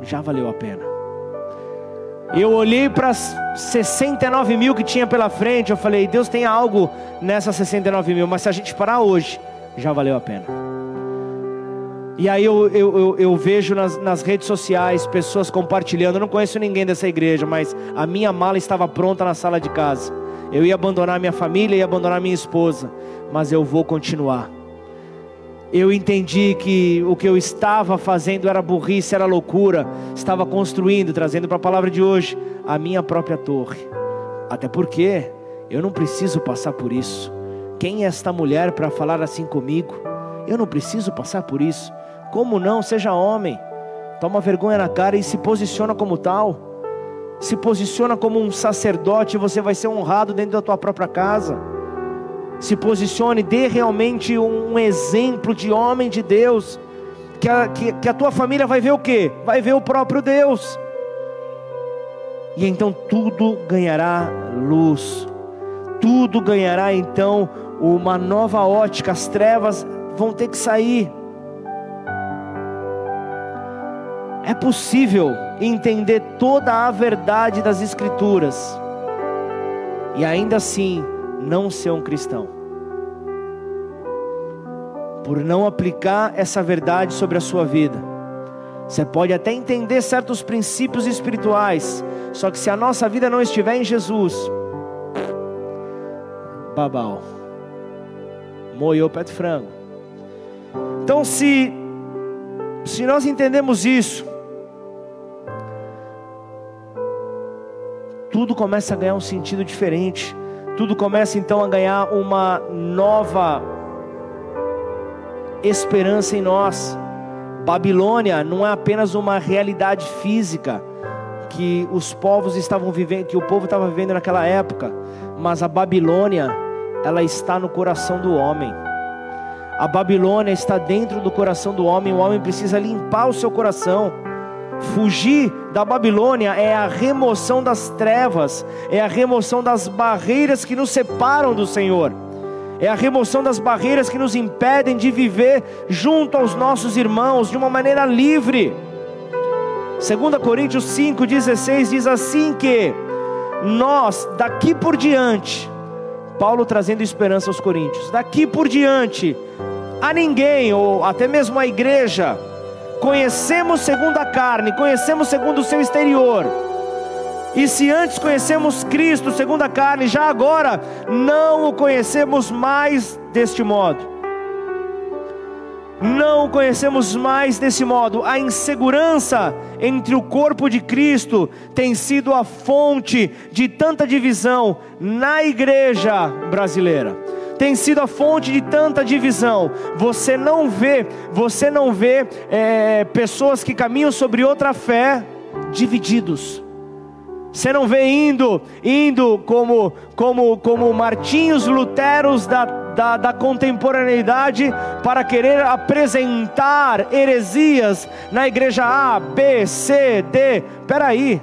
já valeu a pena. Eu olhei para as 69 mil que tinha pela frente, eu falei, Deus tem algo nessas 69 mil, mas se a gente parar hoje, já valeu a pena. E aí eu, eu, eu, eu vejo nas, nas, redes sociais pessoas compartilhando. Eu não conheço ninguém dessa igreja, mas a minha mala estava pronta na sala de casa. Eu ia abandonar minha família, ia abandonar minha esposa, mas eu vou continuar. Eu entendi que o que eu estava fazendo era burrice, era loucura. Estava construindo, trazendo para a palavra de hoje, a minha própria torre. Até porque eu não preciso passar por isso. Quem é esta mulher para falar assim comigo? Eu não preciso passar por isso. Como não? Seja homem. Toma vergonha na cara e se posiciona como tal. Se posiciona como um sacerdote, você vai ser honrado dentro da tua própria casa. Se posicione, dê realmente um exemplo de homem de Deus. Que a, que, que a tua família vai ver o que? Vai ver o próprio Deus. E então tudo ganhará luz. Tudo ganhará então uma nova ótica. As trevas vão ter que sair. É possível entender toda a verdade das Escrituras e ainda assim não ser um cristão. Por não aplicar essa verdade sobre a sua vida. Você pode até entender certos princípios espirituais, só que se a nossa vida não estiver em Jesus, babau, moiou pé de frango. Então, se, se nós entendemos isso, tudo começa a ganhar um sentido diferente. Tudo começa então a ganhar uma nova esperança em nós. Babilônia não é apenas uma realidade física que os povos estavam vivendo, que o povo estava vivendo naquela época, mas a Babilônia, ela está no coração do homem. A Babilônia está dentro do coração do homem, o homem precisa limpar o seu coração. Fugir da Babilônia é a remoção das trevas, é a remoção das barreiras que nos separam do Senhor, é a remoção das barreiras que nos impedem de viver junto aos nossos irmãos de uma maneira livre. 2 Coríntios 5,16 diz assim que nós, daqui por diante, Paulo trazendo esperança aos Coríntios, daqui por diante, a ninguém, ou até mesmo a igreja, conhecemos segundo a carne, conhecemos segundo o seu exterior. E se antes conhecemos Cristo segundo a carne, já agora não o conhecemos mais deste modo. Não o conhecemos mais desse modo. A insegurança entre o corpo de Cristo tem sido a fonte de tanta divisão na igreja brasileira tem sido a fonte de tanta divisão. Você não vê, você não vê é, pessoas que caminham sobre outra fé divididos. Você não vê indo, indo como, como, como Martinhos Luteros da, da, da contemporaneidade para querer apresentar heresias na igreja A, B, C, D. Peraí,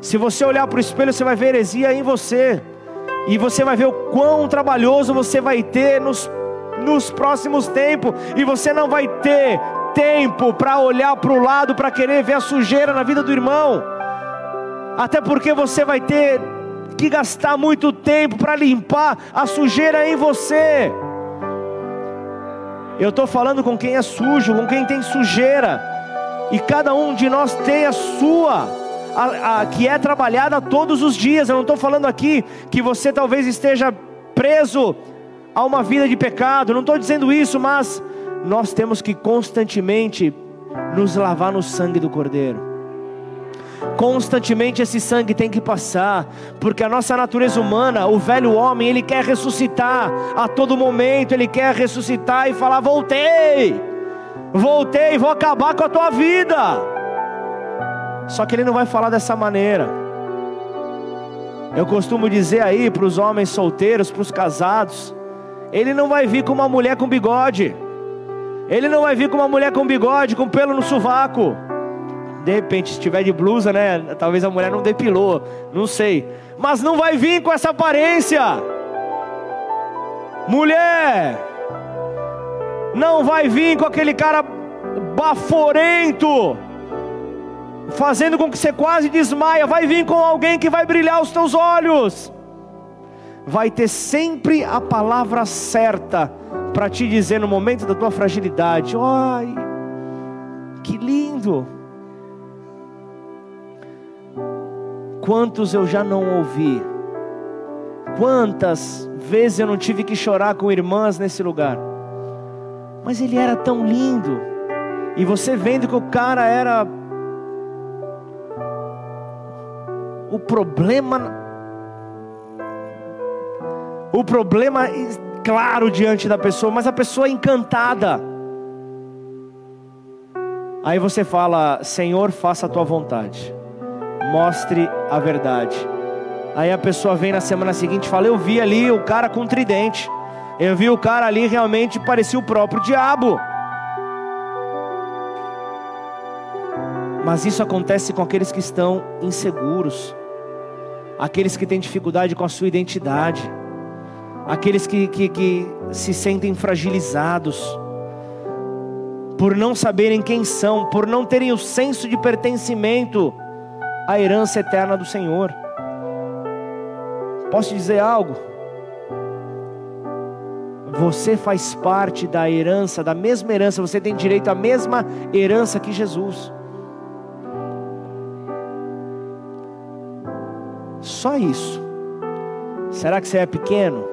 se você olhar para o espelho, você vai ver heresia em você e você vai ver o quão trabalhoso você vai ter nos, nos próximos tempos, e você não vai ter tempo para olhar para o lado, para querer ver a sujeira na vida do irmão, até porque você vai ter que gastar muito tempo para limpar a sujeira em você. Eu estou falando com quem é sujo, com quem tem sujeira, e cada um de nós tem a sua a, a, que é trabalhada todos os dias. Eu não estou falando aqui que você talvez esteja preso a uma vida de pecado, não estou dizendo isso, mas nós temos que constantemente nos lavar no sangue do Cordeiro. Constantemente esse sangue tem que passar, porque a nossa natureza humana, o velho homem, ele quer ressuscitar a todo momento, ele quer ressuscitar e falar: voltei, voltei, vou acabar com a tua vida. Só que ele não vai falar dessa maneira. Eu costumo dizer aí para os homens solteiros, para os casados, ele não vai vir com uma mulher com bigode. Ele não vai vir com uma mulher com bigode, com pelo no sovaco. De repente, se tiver de blusa, né? Talvez a mulher não depilou, não sei. Mas não vai vir com essa aparência. Mulher, não vai vir com aquele cara baforento fazendo com que você quase desmaia, vai vir com alguém que vai brilhar os teus olhos. Vai ter sempre a palavra certa para te dizer no momento da tua fragilidade: "Ai, que lindo!" Quantos eu já não ouvi? Quantas vezes eu não tive que chorar com irmãs nesse lugar? Mas ele era tão lindo. E você vendo que o cara era o problema o problema claro diante da pessoa, mas a pessoa é encantada. Aí você fala: Senhor, faça a tua vontade, mostre a verdade. Aí a pessoa vem na semana seguinte e fala: Eu vi ali o cara com tridente, eu vi o cara ali realmente parecia o próprio diabo. Mas isso acontece com aqueles que estão inseguros, aqueles que têm dificuldade com a sua identidade, aqueles que, que, que se sentem fragilizados, por não saberem quem são, por não terem o senso de pertencimento à herança eterna do Senhor. Posso dizer algo? Você faz parte da herança, da mesma herança, você tem direito à mesma herança que Jesus. Só isso. Será que você é pequeno?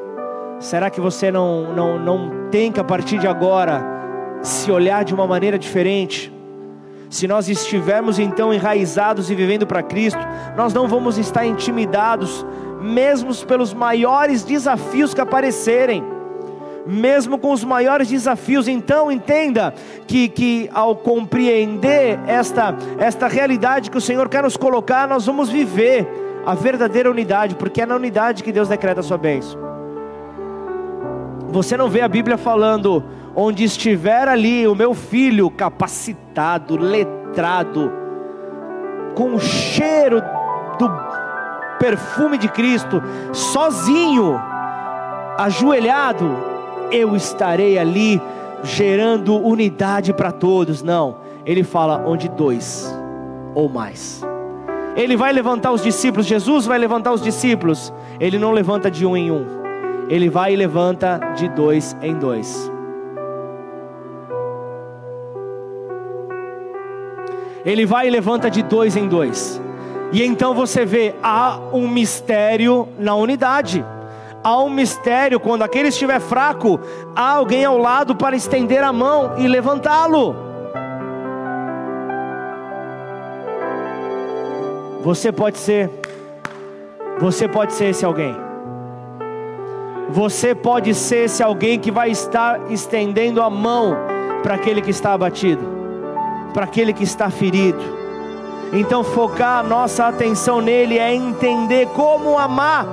Será que você não, não, não tem que a partir de agora se olhar de uma maneira diferente? Se nós estivermos então enraizados e vivendo para Cristo, nós não vamos estar intimidados, mesmo pelos maiores desafios que aparecerem, mesmo com os maiores desafios. Então entenda que, que ao compreender esta, esta realidade que o Senhor quer nos colocar, nós vamos viver a verdadeira unidade, porque é na unidade que Deus decreta a sua bênção. Você não vê a Bíblia falando, onde estiver ali o meu filho capacitado, letrado, com o cheiro do perfume de Cristo, sozinho, ajoelhado, eu estarei ali gerando unidade para todos. Não, ele fala onde dois ou mais. Ele vai levantar os discípulos, Jesus vai levantar os discípulos. Ele não levanta de um em um, ele vai e levanta de dois em dois. Ele vai e levanta de dois em dois. E então você vê, há um mistério na unidade. Há um mistério quando aquele estiver fraco, há alguém ao lado para estender a mão e levantá-lo. Você pode ser, você pode ser esse alguém. Você pode ser esse alguém que vai estar estendendo a mão para aquele que está abatido, para aquele que está ferido. Então, focar a nossa atenção nele é entender como amar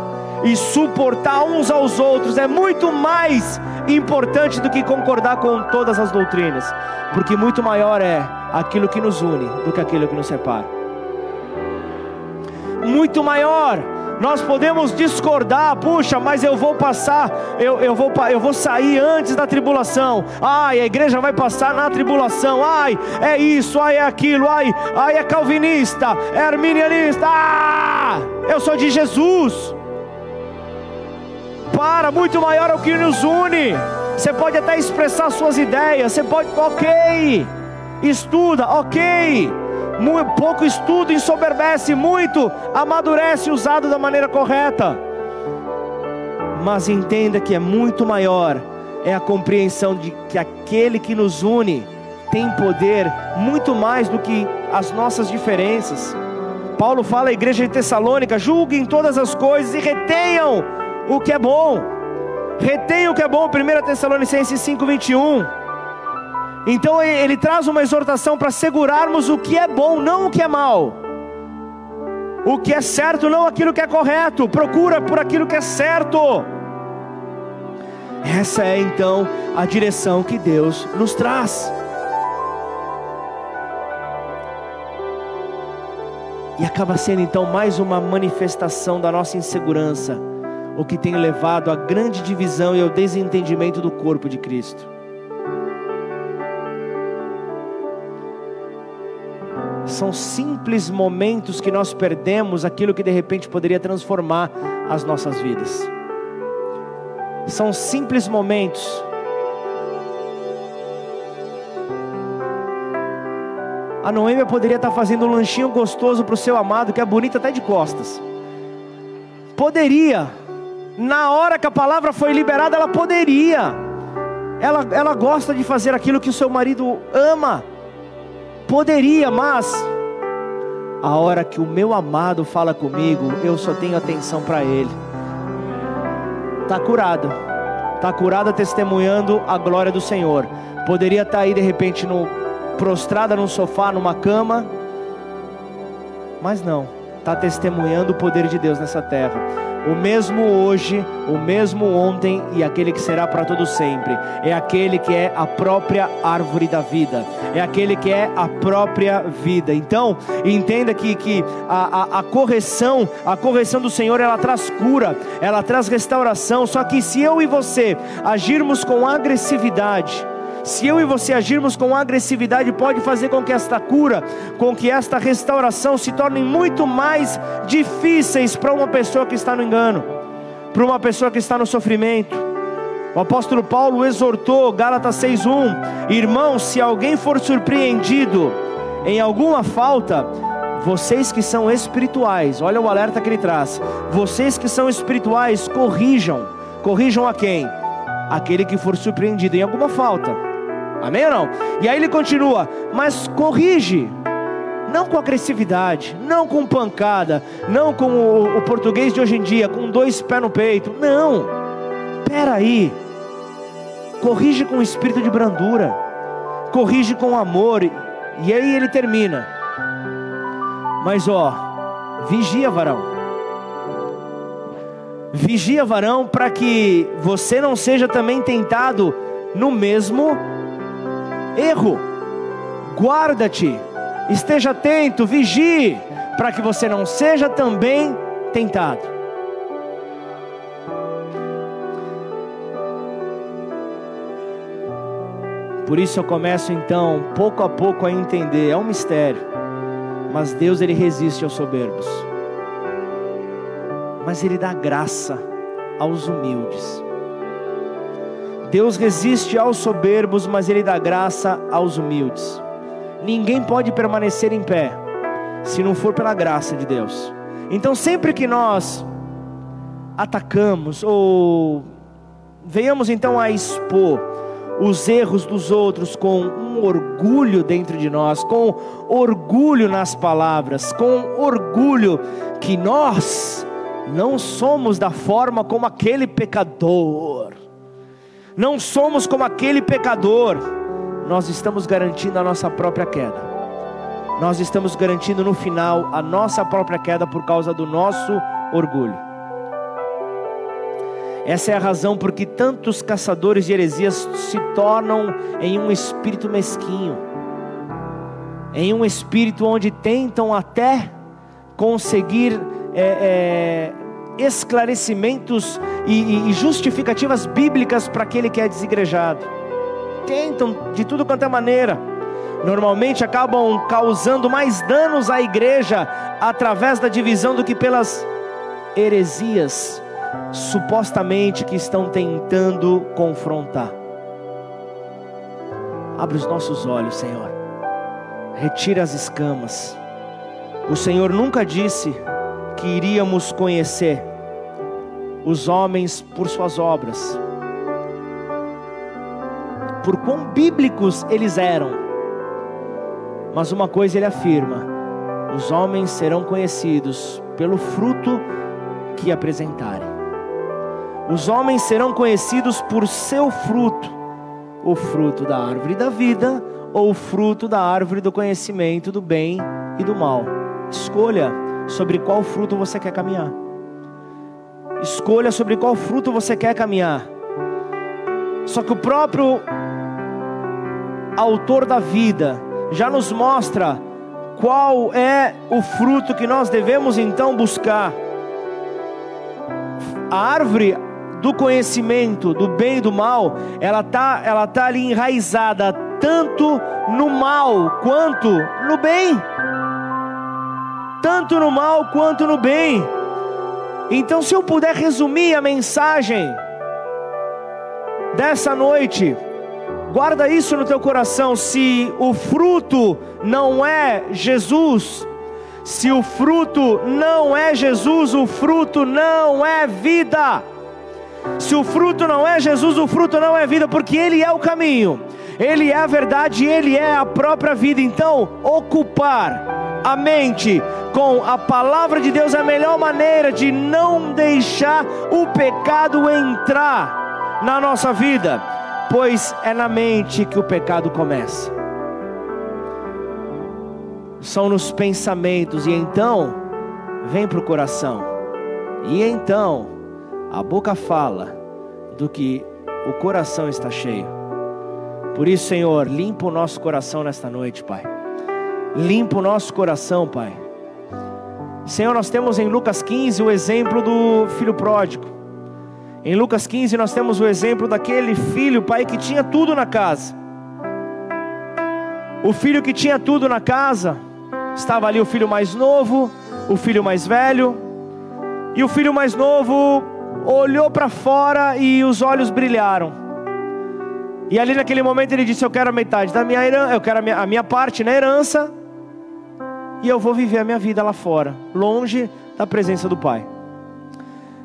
e suportar uns aos outros é muito mais importante do que concordar com todas as doutrinas, porque muito maior é aquilo que nos une do que aquilo que nos separa muito maior. Nós podemos discordar, puxa, mas eu vou passar, eu, eu, vou, eu vou sair antes da tribulação. Ai, a igreja vai passar na tribulação. Ai, é isso, ai, é aquilo, ai, ai, é calvinista, é arminianista. Ah, eu sou de Jesus. Para, muito maior é o que nos une. Você pode até expressar suas ideias, você pode, ok, estuda, ok pouco estudo ensoberbece, muito amadurece usado da maneira correta. Mas entenda que é muito maior é a compreensão de que aquele que nos une tem poder muito mais do que as nossas diferenças. Paulo fala à igreja de Tessalônica: julguem todas as coisas e retenham o que é bom. Retenham o que é bom, 1 Tessalonicenses 5,21. Então ele traz uma exortação para segurarmos o que é bom, não o que é mal. O que é certo, não aquilo que é correto. Procura por aquilo que é certo. Essa é então a direção que Deus nos traz. E acaba sendo então mais uma manifestação da nossa insegurança, o que tem levado à grande divisão e ao desentendimento do corpo de Cristo. São simples momentos que nós perdemos aquilo que de repente poderia transformar as nossas vidas. São simples momentos. A Noêmia poderia estar fazendo um lanchinho gostoso para o seu amado, que é bonita até de costas. Poderia. Na hora que a palavra foi liberada, ela poderia. Ela, ela gosta de fazer aquilo que o seu marido ama. Poderia, mas a hora que o meu amado fala comigo, eu só tenho atenção para ele. Está curado, está curada testemunhando a glória do Senhor. Poderia estar tá aí de repente no, prostrada num sofá, numa cama, mas não, está testemunhando o poder de Deus nessa terra o mesmo hoje, o mesmo ontem e aquele que será para todo sempre. É aquele que é a própria árvore da vida, é aquele que é a própria vida. Então, entenda que, que a, a, a correção, a correção do Senhor, ela traz cura, ela traz restauração. Só que se eu e você agirmos com agressividade, se eu e você agirmos com agressividade, pode fazer com que esta cura, com que esta restauração se tornem muito mais difíceis para uma pessoa que está no engano, para uma pessoa que está no sofrimento. O apóstolo Paulo exortou, Gálatas 6:1, irmãos, se alguém for surpreendido em alguma falta, vocês que são espirituais, olha o alerta que ele traz. Vocês que são espirituais, corrijam. Corrijam a quem? Aquele que for surpreendido em alguma falta. Amém ou não? E aí ele continua, mas corrige, não com agressividade, não com pancada, não com o, o português de hoje em dia, com dois pés no peito. Não, peraí, corrige com espírito de brandura, corrige com amor. E aí ele termina. Mas ó, vigia, varão. Vigia, varão, para que você não seja também tentado no mesmo erro. Guarda-te, esteja atento, vigie, para que você não seja também tentado. Por isso eu começo então, pouco a pouco, a entender, é um mistério, mas Deus ele resiste aos soberbos, mas Ele dá graça aos humildes. Deus resiste aos soberbos, mas Ele dá graça aos humildes. Ninguém pode permanecer em pé se não for pela graça de Deus. Então, sempre que nós atacamos ou venhamos então a expor os erros dos outros com um orgulho dentro de nós, com orgulho nas palavras, com orgulho que nós não somos da forma como aquele pecador não somos como aquele pecador, nós estamos garantindo a nossa própria queda. Nós estamos garantindo no final a nossa própria queda por causa do nosso orgulho. Essa é a razão por que tantos caçadores de heresias se tornam em um espírito mesquinho, em um espírito onde tentam até conseguir é, é, esclarecimentos e, e justificativas bíblicas para aquele que é desigrejado. Tentam de tudo quanto é maneira. Normalmente acabam causando mais danos à igreja através da divisão do que pelas heresias supostamente que estão tentando confrontar. Abre os nossos olhos, Senhor. Retira as escamas. O Senhor nunca disse que iríamos conhecer os homens por suas obras, por quão bíblicos eles eram. Mas uma coisa ele afirma: os homens serão conhecidos pelo fruto que apresentarem. Os homens serão conhecidos por seu fruto, o fruto da árvore da vida ou o fruto da árvore do conhecimento do bem e do mal. Escolha sobre qual fruto você quer caminhar. Escolha sobre qual fruto você quer caminhar. Só que o próprio autor da vida já nos mostra qual é o fruto que nós devemos então buscar. A árvore do conhecimento do bem e do mal, ela tá, ela tá ali enraizada tanto no mal quanto no bem. Tanto no mal quanto no bem. Então, se eu puder resumir a mensagem dessa noite, guarda isso no teu coração. Se o fruto não é Jesus, se o fruto não é Jesus, o fruto não é vida. Se o fruto não é Jesus, o fruto não é vida, porque Ele é o caminho, Ele é a verdade, Ele é a própria vida. Então, ocupar a mente com a palavra de Deus é a melhor maneira de não deixar o pecado entrar na nossa vida, pois é na mente que o pecado começa. São nos pensamentos, e então vem para o coração, e então a boca fala do que o coração está cheio. Por isso, Senhor, limpa o nosso coração nesta noite, Pai. Limpa o nosso coração, Pai. Senhor, nós temos em Lucas 15 o exemplo do filho pródigo. Em Lucas 15 nós temos o exemplo daquele filho, pai, que tinha tudo na casa. O filho que tinha tudo na casa, estava ali o filho mais novo, o filho mais velho, e o filho mais novo olhou para fora e os olhos brilharam. E ali naquele momento ele disse: Eu quero a metade da minha herança, eu quero a minha, a minha parte na herança, e eu vou viver a minha vida lá fora, longe da presença do Pai.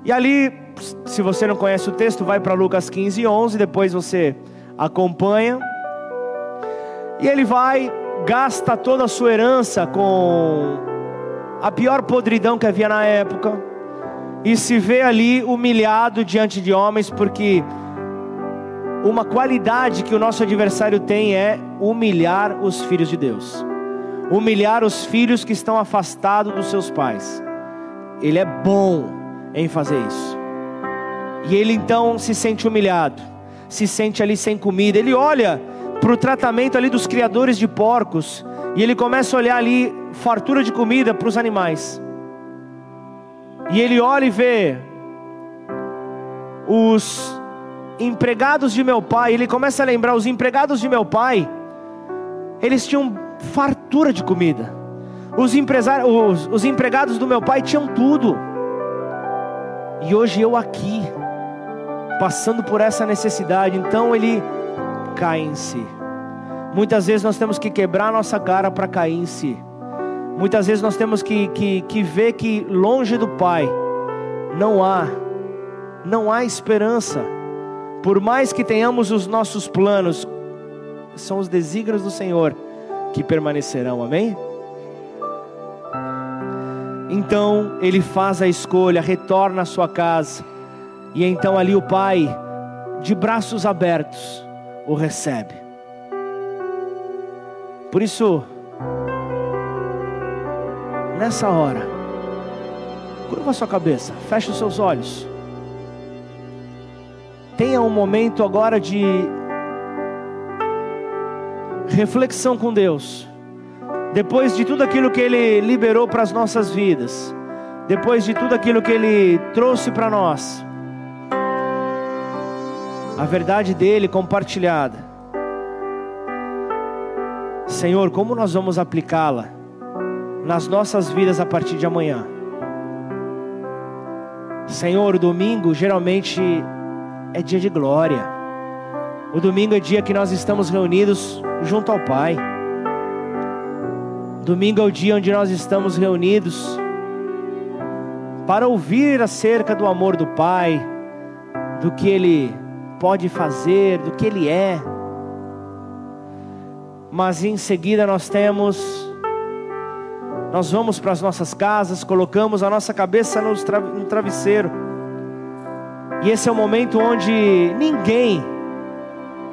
E ali, se você não conhece o texto, vai para Lucas 15, 11, depois você acompanha. E ele vai, gasta toda a sua herança com a pior podridão que havia na época e se vê ali humilhado diante de homens, porque uma qualidade que o nosso adversário tem é humilhar os filhos de Deus, humilhar os filhos que estão afastados dos seus pais. Ele é bom em fazer isso, e ele então se sente humilhado, se sente ali sem comida. Ele olha para o tratamento ali dos criadores de porcos, e ele começa a olhar ali fartura de comida para os animais. E ele olha e vê os empregados de meu pai. Ele começa a lembrar: os empregados de meu pai, eles tinham fartura de comida. Os, os, os empregados do meu pai tinham tudo. E hoje eu aqui, passando por essa necessidade. Então ele cai em si. Muitas vezes nós temos que quebrar nossa cara para cair em si. Muitas vezes nós temos que, que, que ver que longe do Pai não há, não há esperança. Por mais que tenhamos os nossos planos, são os desígnios do Senhor que permanecerão, amém? Então ele faz a escolha, retorna à sua casa, e então ali o pai, de braços abertos, o recebe. Por isso, nessa hora, curva sua cabeça, feche os seus olhos. Tenha um momento agora de reflexão com Deus. Depois de tudo aquilo que Ele liberou para as nossas vidas, depois de tudo aquilo que Ele trouxe para nós, a verdade dele compartilhada. Senhor, como nós vamos aplicá-la? nas nossas vidas a partir de amanhã. Senhor, o domingo geralmente é dia de glória. O domingo é dia que nós estamos reunidos junto ao Pai. Domingo é o dia onde nós estamos reunidos para ouvir acerca do amor do Pai, do que Ele pode fazer, do que Ele é. Mas em seguida nós temos nós vamos para as nossas casas, colocamos a nossa cabeça no, no travesseiro. E esse é o momento onde ninguém,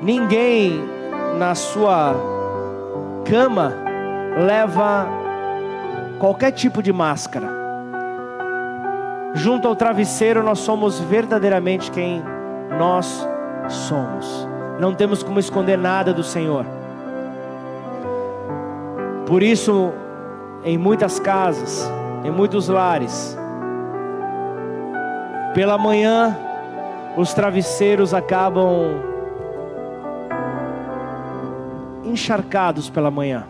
ninguém na sua cama leva qualquer tipo de máscara. Junto ao travesseiro, nós somos verdadeiramente quem nós somos. Não temos como esconder nada do Senhor. Por isso, em muitas casas, em muitos lares. Pela manhã, os travesseiros acabam encharcados pela manhã.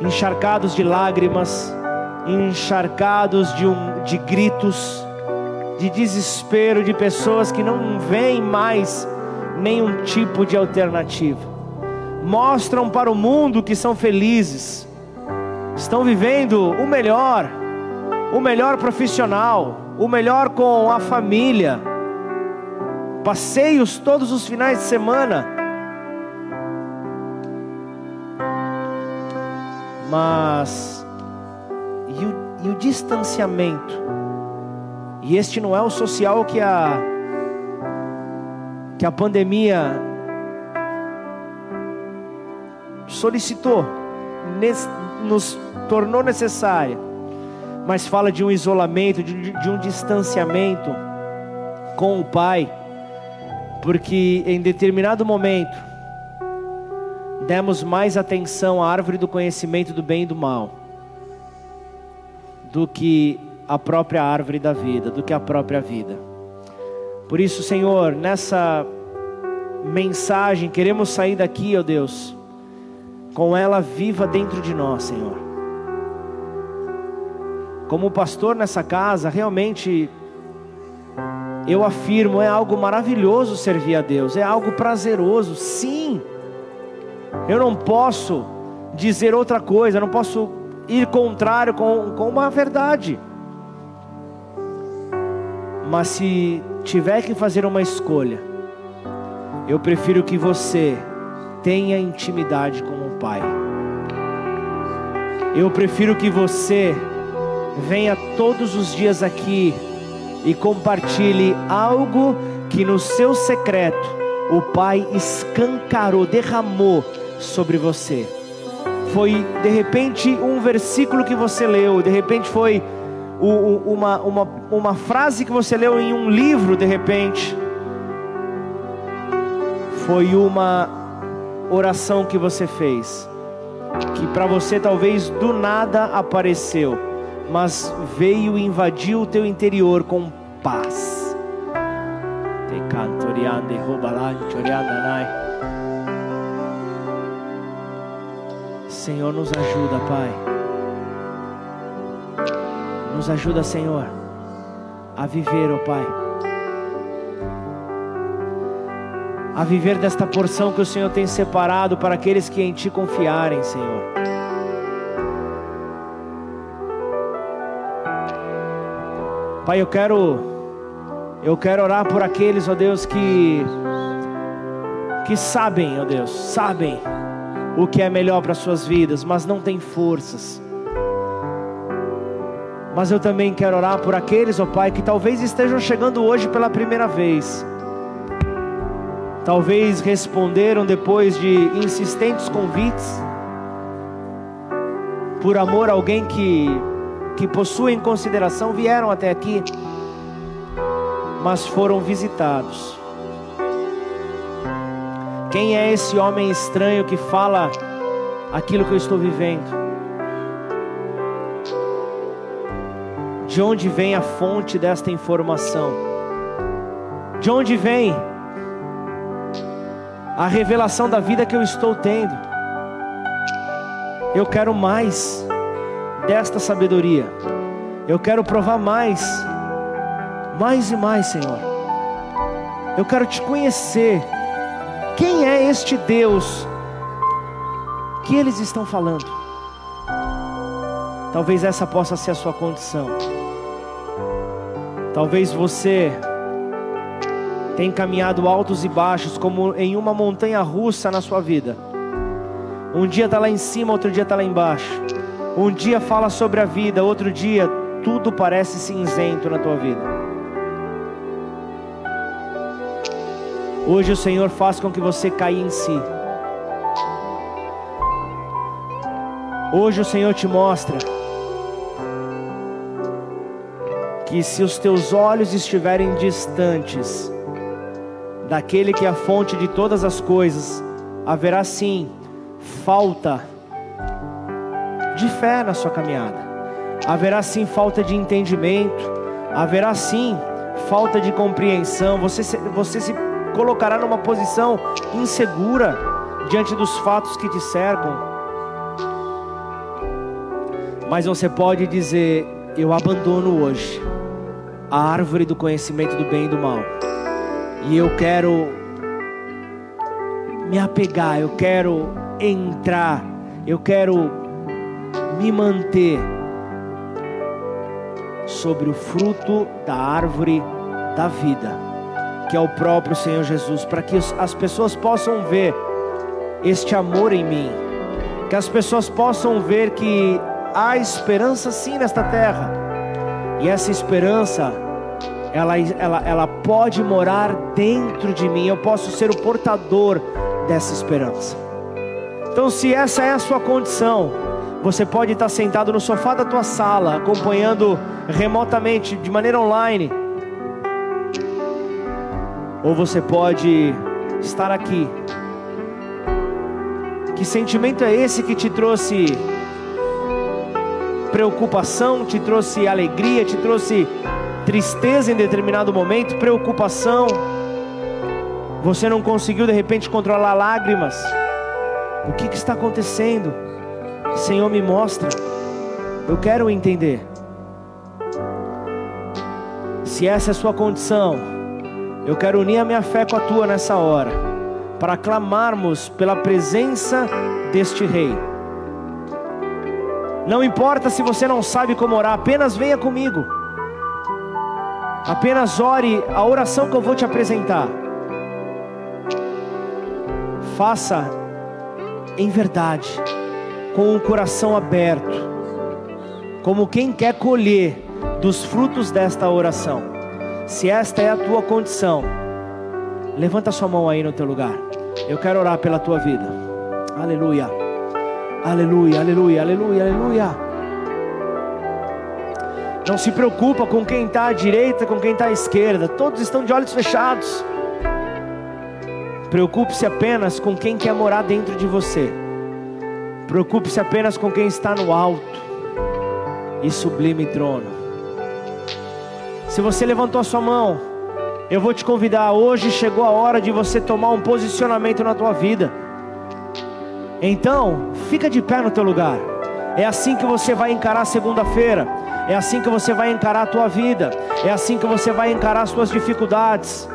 encharcados de lágrimas, encharcados de, um, de gritos, de desespero, de pessoas que não veem mais nenhum tipo de alternativa. Mostram para o mundo que são felizes, estão vivendo o melhor, o melhor profissional, o melhor com a família, passeios todos os finais de semana. Mas e o, e o distanciamento? E este não é o social que a que a pandemia solicitou, nos tornou necessária, mas fala de um isolamento, de, de um distanciamento com o Pai, porque em determinado momento demos mais atenção à árvore do conhecimento do bem e do mal do que a própria árvore da vida, do que a própria vida. Por isso, Senhor, nessa mensagem, queremos sair daqui, ó Deus, com ela viva dentro de nós, Senhor. Como pastor nessa casa, realmente eu afirmo, é algo maravilhoso servir a Deus, é algo prazeroso, sim. Eu não posso dizer outra coisa, não posso ir contrário com, com uma verdade. Mas se tiver que fazer uma escolha, eu prefiro que você tenha intimidade com o Pai. Eu prefiro que você venha todos os dias aqui e compartilhe algo que no seu secreto o Pai escancarou, derramou sobre você. Foi de repente um versículo que você leu, de repente foi uma, uma, uma frase que você leu em um livro, de repente foi uma oração que você fez, que para você talvez do nada apareceu, mas veio e invadiu o teu interior com paz. Senhor, nos ajuda, Pai. Nos ajuda, Senhor, a viver, ó oh Pai a viver desta porção que o Senhor tem separado para aqueles que em Ti confiarem, Senhor. Pai, eu quero, eu quero orar por aqueles, ó Deus, que, que sabem, ó Deus, sabem o que é melhor para suas vidas, mas não têm forças. Mas eu também quero orar por aqueles, ó Pai, que talvez estejam chegando hoje pela primeira vez Talvez responderam depois de insistentes convites, por amor a alguém que, que possuem consideração, vieram até aqui, mas foram visitados. Quem é esse homem estranho que fala aquilo que eu estou vivendo? De onde vem a fonte desta informação? De onde vem? a revelação da vida que eu estou tendo. Eu quero mais desta sabedoria. Eu quero provar mais, mais e mais, Senhor. Eu quero te conhecer. Quem é este Deus que eles estão falando? Talvez essa possa ser a sua condição. Talvez você tem caminhado altos e baixos, como em uma montanha russa na sua vida. Um dia está lá em cima, outro dia está lá embaixo. Um dia fala sobre a vida, outro dia tudo parece cinzento na tua vida. Hoje o Senhor faz com que você caia em si. Hoje o Senhor te mostra que se os teus olhos estiverem distantes, daquele que é a fonte de todas as coisas, haverá sim falta de fé na sua caminhada, haverá sim falta de entendimento, haverá sim falta de compreensão, você você se colocará numa posição insegura diante dos fatos que te cercam. Mas você pode dizer: Eu abandono hoje a árvore do conhecimento do bem e do mal, e eu quero me apegar, eu quero entrar, eu quero me manter sobre o fruto da árvore da vida, que é o próprio Senhor Jesus, para que as pessoas possam ver este amor em mim, que as pessoas possam ver que há esperança sim nesta terra, e essa esperança, ela, ela, ela pode morar dentro de mim, eu posso ser o portador dessa esperança. Então, se essa é a sua condição, você pode estar sentado no sofá da tua sala, acompanhando remotamente, de maneira online, ou você pode estar aqui. Que sentimento é esse que te trouxe preocupação, te trouxe alegria, te trouxe tristeza em determinado momento, preocupação? Você não conseguiu de repente controlar lágrimas? O que, que está acontecendo? Senhor, me mostra. Eu quero entender. Se essa é a sua condição, eu quero unir a minha fé com a tua nessa hora, para clamarmos pela presença deste Rei. Não importa se você não sabe como orar, apenas venha comigo. Apenas ore a oração que eu vou te apresentar. Faça em verdade, com o coração aberto, como quem quer colher dos frutos desta oração. Se esta é a tua condição, levanta sua mão aí no teu lugar. Eu quero orar pela tua vida. Aleluia. Aleluia, aleluia, aleluia, aleluia. Não se preocupa com quem está à direita, com quem está à esquerda. Todos estão de olhos fechados. Preocupe-se apenas com quem quer morar dentro de você. Preocupe-se apenas com quem está no alto e sublime trono. Se você levantou a sua mão, eu vou te convidar. Hoje chegou a hora de você tomar um posicionamento na tua vida. Então, fica de pé no teu lugar. É assim que você vai encarar segunda-feira. É assim que você vai encarar a tua vida. É assim que você vai encarar as tuas dificuldades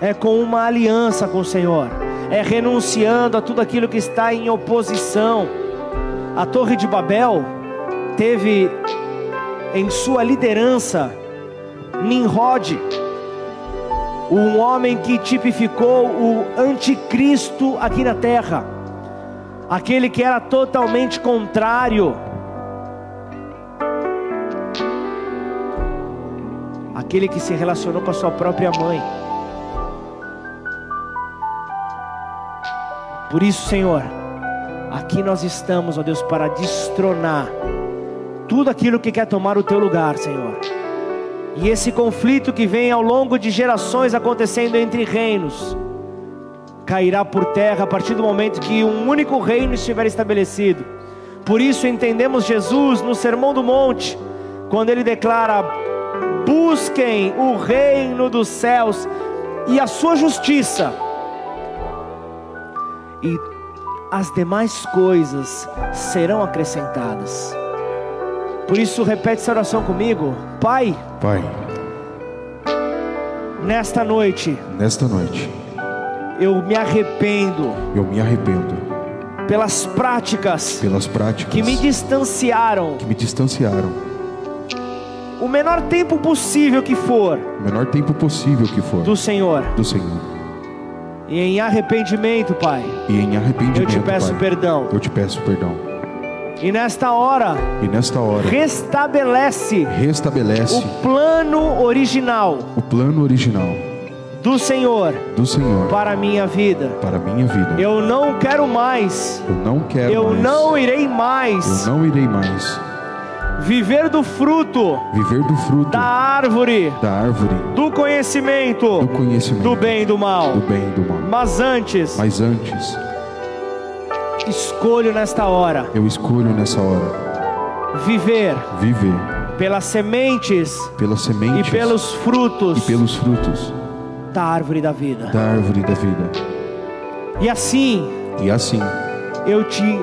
é com uma aliança com o Senhor, é renunciando a tudo aquilo que está em oposição. A Torre de Babel teve em sua liderança Nimrod, um homem que tipificou o anticristo aqui na terra, aquele que era totalmente contrário, aquele que se relacionou com a sua própria mãe. Por isso, Senhor, aqui nós estamos, ó Deus, para destronar tudo aquilo que quer tomar o teu lugar, Senhor. E esse conflito que vem ao longo de gerações acontecendo entre reinos, cairá por terra a partir do momento que um único reino estiver estabelecido. Por isso entendemos Jesus no Sermão do Monte, quando ele declara: busquem o reino dos céus e a sua justiça e as demais coisas serão acrescentadas. Por isso, repete essa oração comigo, Pai. Pai. Nesta noite. Nesta noite. Eu me arrependo. Eu me arrependo. Pelas práticas. Pelas práticas. Que me distanciaram. Que me distanciaram. O menor tempo possível que for. O menor tempo possível que for. Do Senhor. Do Senhor e em arrependimento, Pai. E em arrependimento, eu te peço pai, perdão. Eu te peço perdão. E nesta hora, e nesta hora, restabelece, restabelece o plano original, o plano original do Senhor, do Senhor para a minha vida, para minha vida. Eu não quero mais, eu não quero eu mais, não irei mais, eu não irei mais viver do fruto, viver do fruto da árvore, da árvore do conhecimento, do conhecimento, do bem e do mal, do bem e do mal. Mas antes, mas antes, escolho nesta hora, eu escolho nessa hora viver, viver pelas sementes, pelas sementes e pelos frutos, e pelos frutos da árvore da vida, da árvore da vida. E assim, e assim, eu te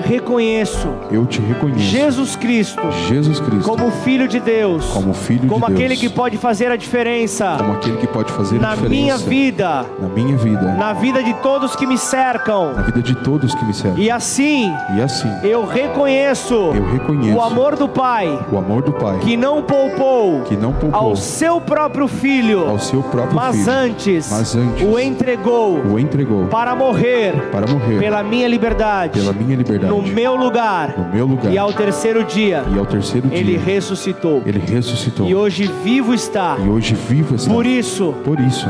reconheço eu te reconheço, Jesus Cristo Jesus Cristo, como Filho de Deus, como Filho como de aquele Deus, que pode fazer a diferença como aquele que pode fazer a na diferença minha vida, na minha vida, na vida de todos que me cercam. na vida de todos que me servem. E assim E assim, eu reconheço eu reconheço o amor do Pai o amor do Pai que não poupou que não poupou ao seu próprio filho, ao seu próprio mas filho, antes, mas antes o entregou o entregou para morrer para morrer pela minha liberdade, pela minha liberdade, no meu lugar, no meu lugar. e ao terceiro dia E ao terceiro ele dia, ressuscitou. ele ressuscitou. E hoje vivo está. E hoje vivo está. Por isso, Por isso,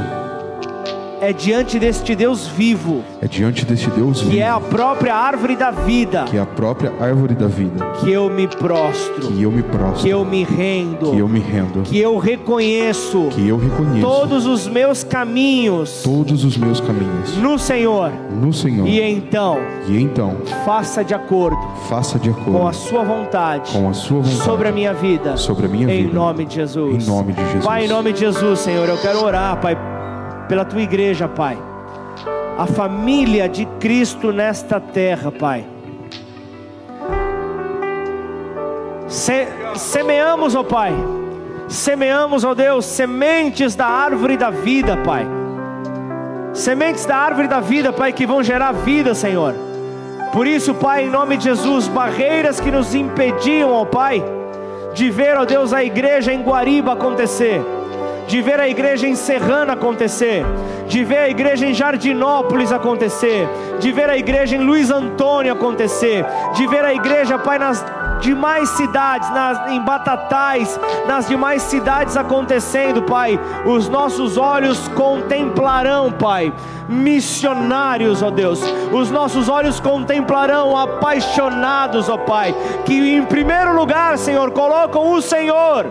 é diante deste Deus vivo, é diante deste Deus que vivo, é a própria árvore da vida, que é a própria árvore da vida, que eu me prostro, que eu me prostro, que eu me rendo, que eu me rendo, que eu reconheço que eu reconheço todos os meus caminhos todos os meus caminhos no Senhor. no Senhor. E então, E então, faça de acordo faça de acordo com a sua vontade com a sua vontade sobre a minha vida. sobre a minha Em vida. nome de Jesus. Em nome de Jesus. Pai, em nome de Jesus, Senhor, eu quero orar, Pai, pela tua igreja, Pai. A família de Cristo nesta terra, Pai. Se- semeamos, ó Pai. Semeamos, ó Deus, sementes da árvore da vida, Pai. Sementes da árvore da vida, Pai, que vão gerar vida, Senhor. Por isso, Pai, em nome de Jesus, barreiras que nos impediam, ó Pai, de ver, ó Deus, a igreja em Guariba acontecer, de ver a igreja em Serrana acontecer, de ver a igreja em Jardinópolis acontecer, de ver a igreja em Luiz Antônio acontecer, de ver a igreja, Pai, nas demais cidades, nas, em Batatais, nas demais cidades acontecendo, Pai. Os nossos olhos contemplarão, Pai, missionários, ó Deus. Os nossos olhos contemplarão apaixonados, ó Pai, que em primeiro lugar, Senhor, colocam o Senhor.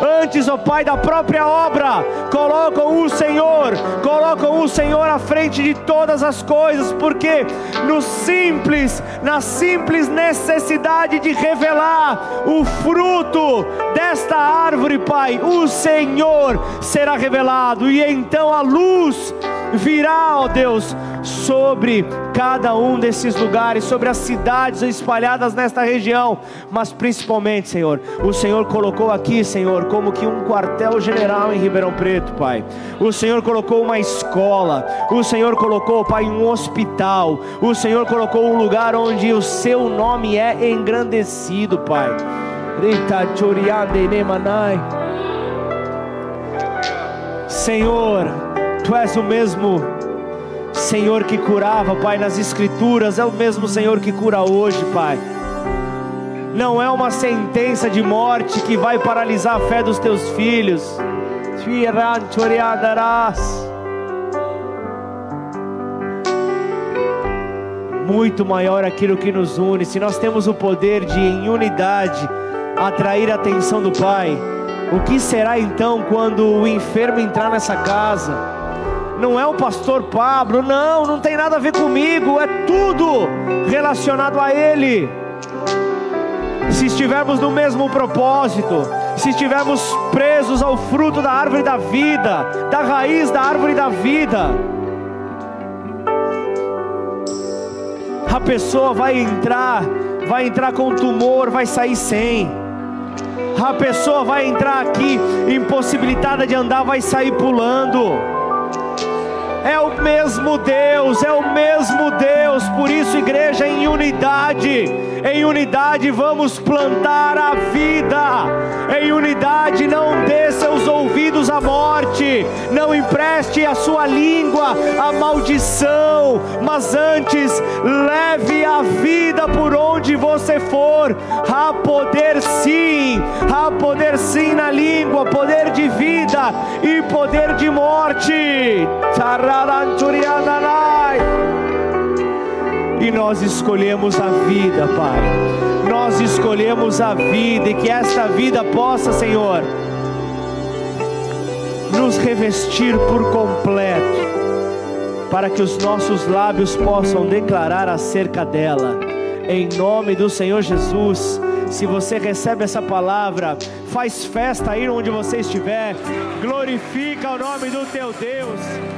Antes, ó Pai, da própria obra, colocam o Senhor, colocam o Senhor à frente de todas as coisas, porque no simples, na simples necessidade de revelar o fruto desta árvore, Pai, o Senhor será revelado, e então a luz virá, ó Deus, sobre cada um desses lugares, sobre as cidades espalhadas nesta região, mas principalmente, Senhor, o Senhor colocou aqui, Senhor, como que um quartel-general em Ribeirão Preto, Pai. O Senhor colocou uma escola, o Senhor colocou, Pai, um hospital, o Senhor colocou um lugar onde o seu nome é engrandecido, Pai. Senhor, Tu és o mesmo Senhor que curava, Pai, nas Escrituras, é o mesmo Senhor que cura hoje, Pai. Não é uma sentença de morte que vai paralisar a fé dos teus filhos. Muito maior aquilo que nos une. Se nós temos o poder de, em unidade, atrair a atenção do Pai, o que será então quando o enfermo entrar nessa casa? Não é o pastor Pablo, não, não tem nada a ver comigo, é tudo relacionado a Ele. Se estivermos no mesmo propósito, se estivermos presos ao fruto da árvore da vida, da raiz da árvore da vida, a pessoa vai entrar, vai entrar com tumor, vai sair sem. A pessoa vai entrar aqui impossibilitada de andar, vai sair pulando. É o mesmo Deus, é o mesmo Deus. Por isso, igreja, em unidade, em unidade vamos plantar a vida. Em unidade, não dê seus ouvidos à morte, não empreste a sua língua à maldição, mas antes leve a vida por onde você for. Há poder sim, há poder sim na língua, poder de vida e poder de morte. E nós escolhemos a vida, Pai. Nós escolhemos a vida e que esta vida possa, Senhor, nos revestir por completo, para que os nossos lábios possam declarar acerca dela. Em nome do Senhor Jesus. Se você recebe essa palavra, faz festa aí onde você estiver, glorifica o nome do teu Deus.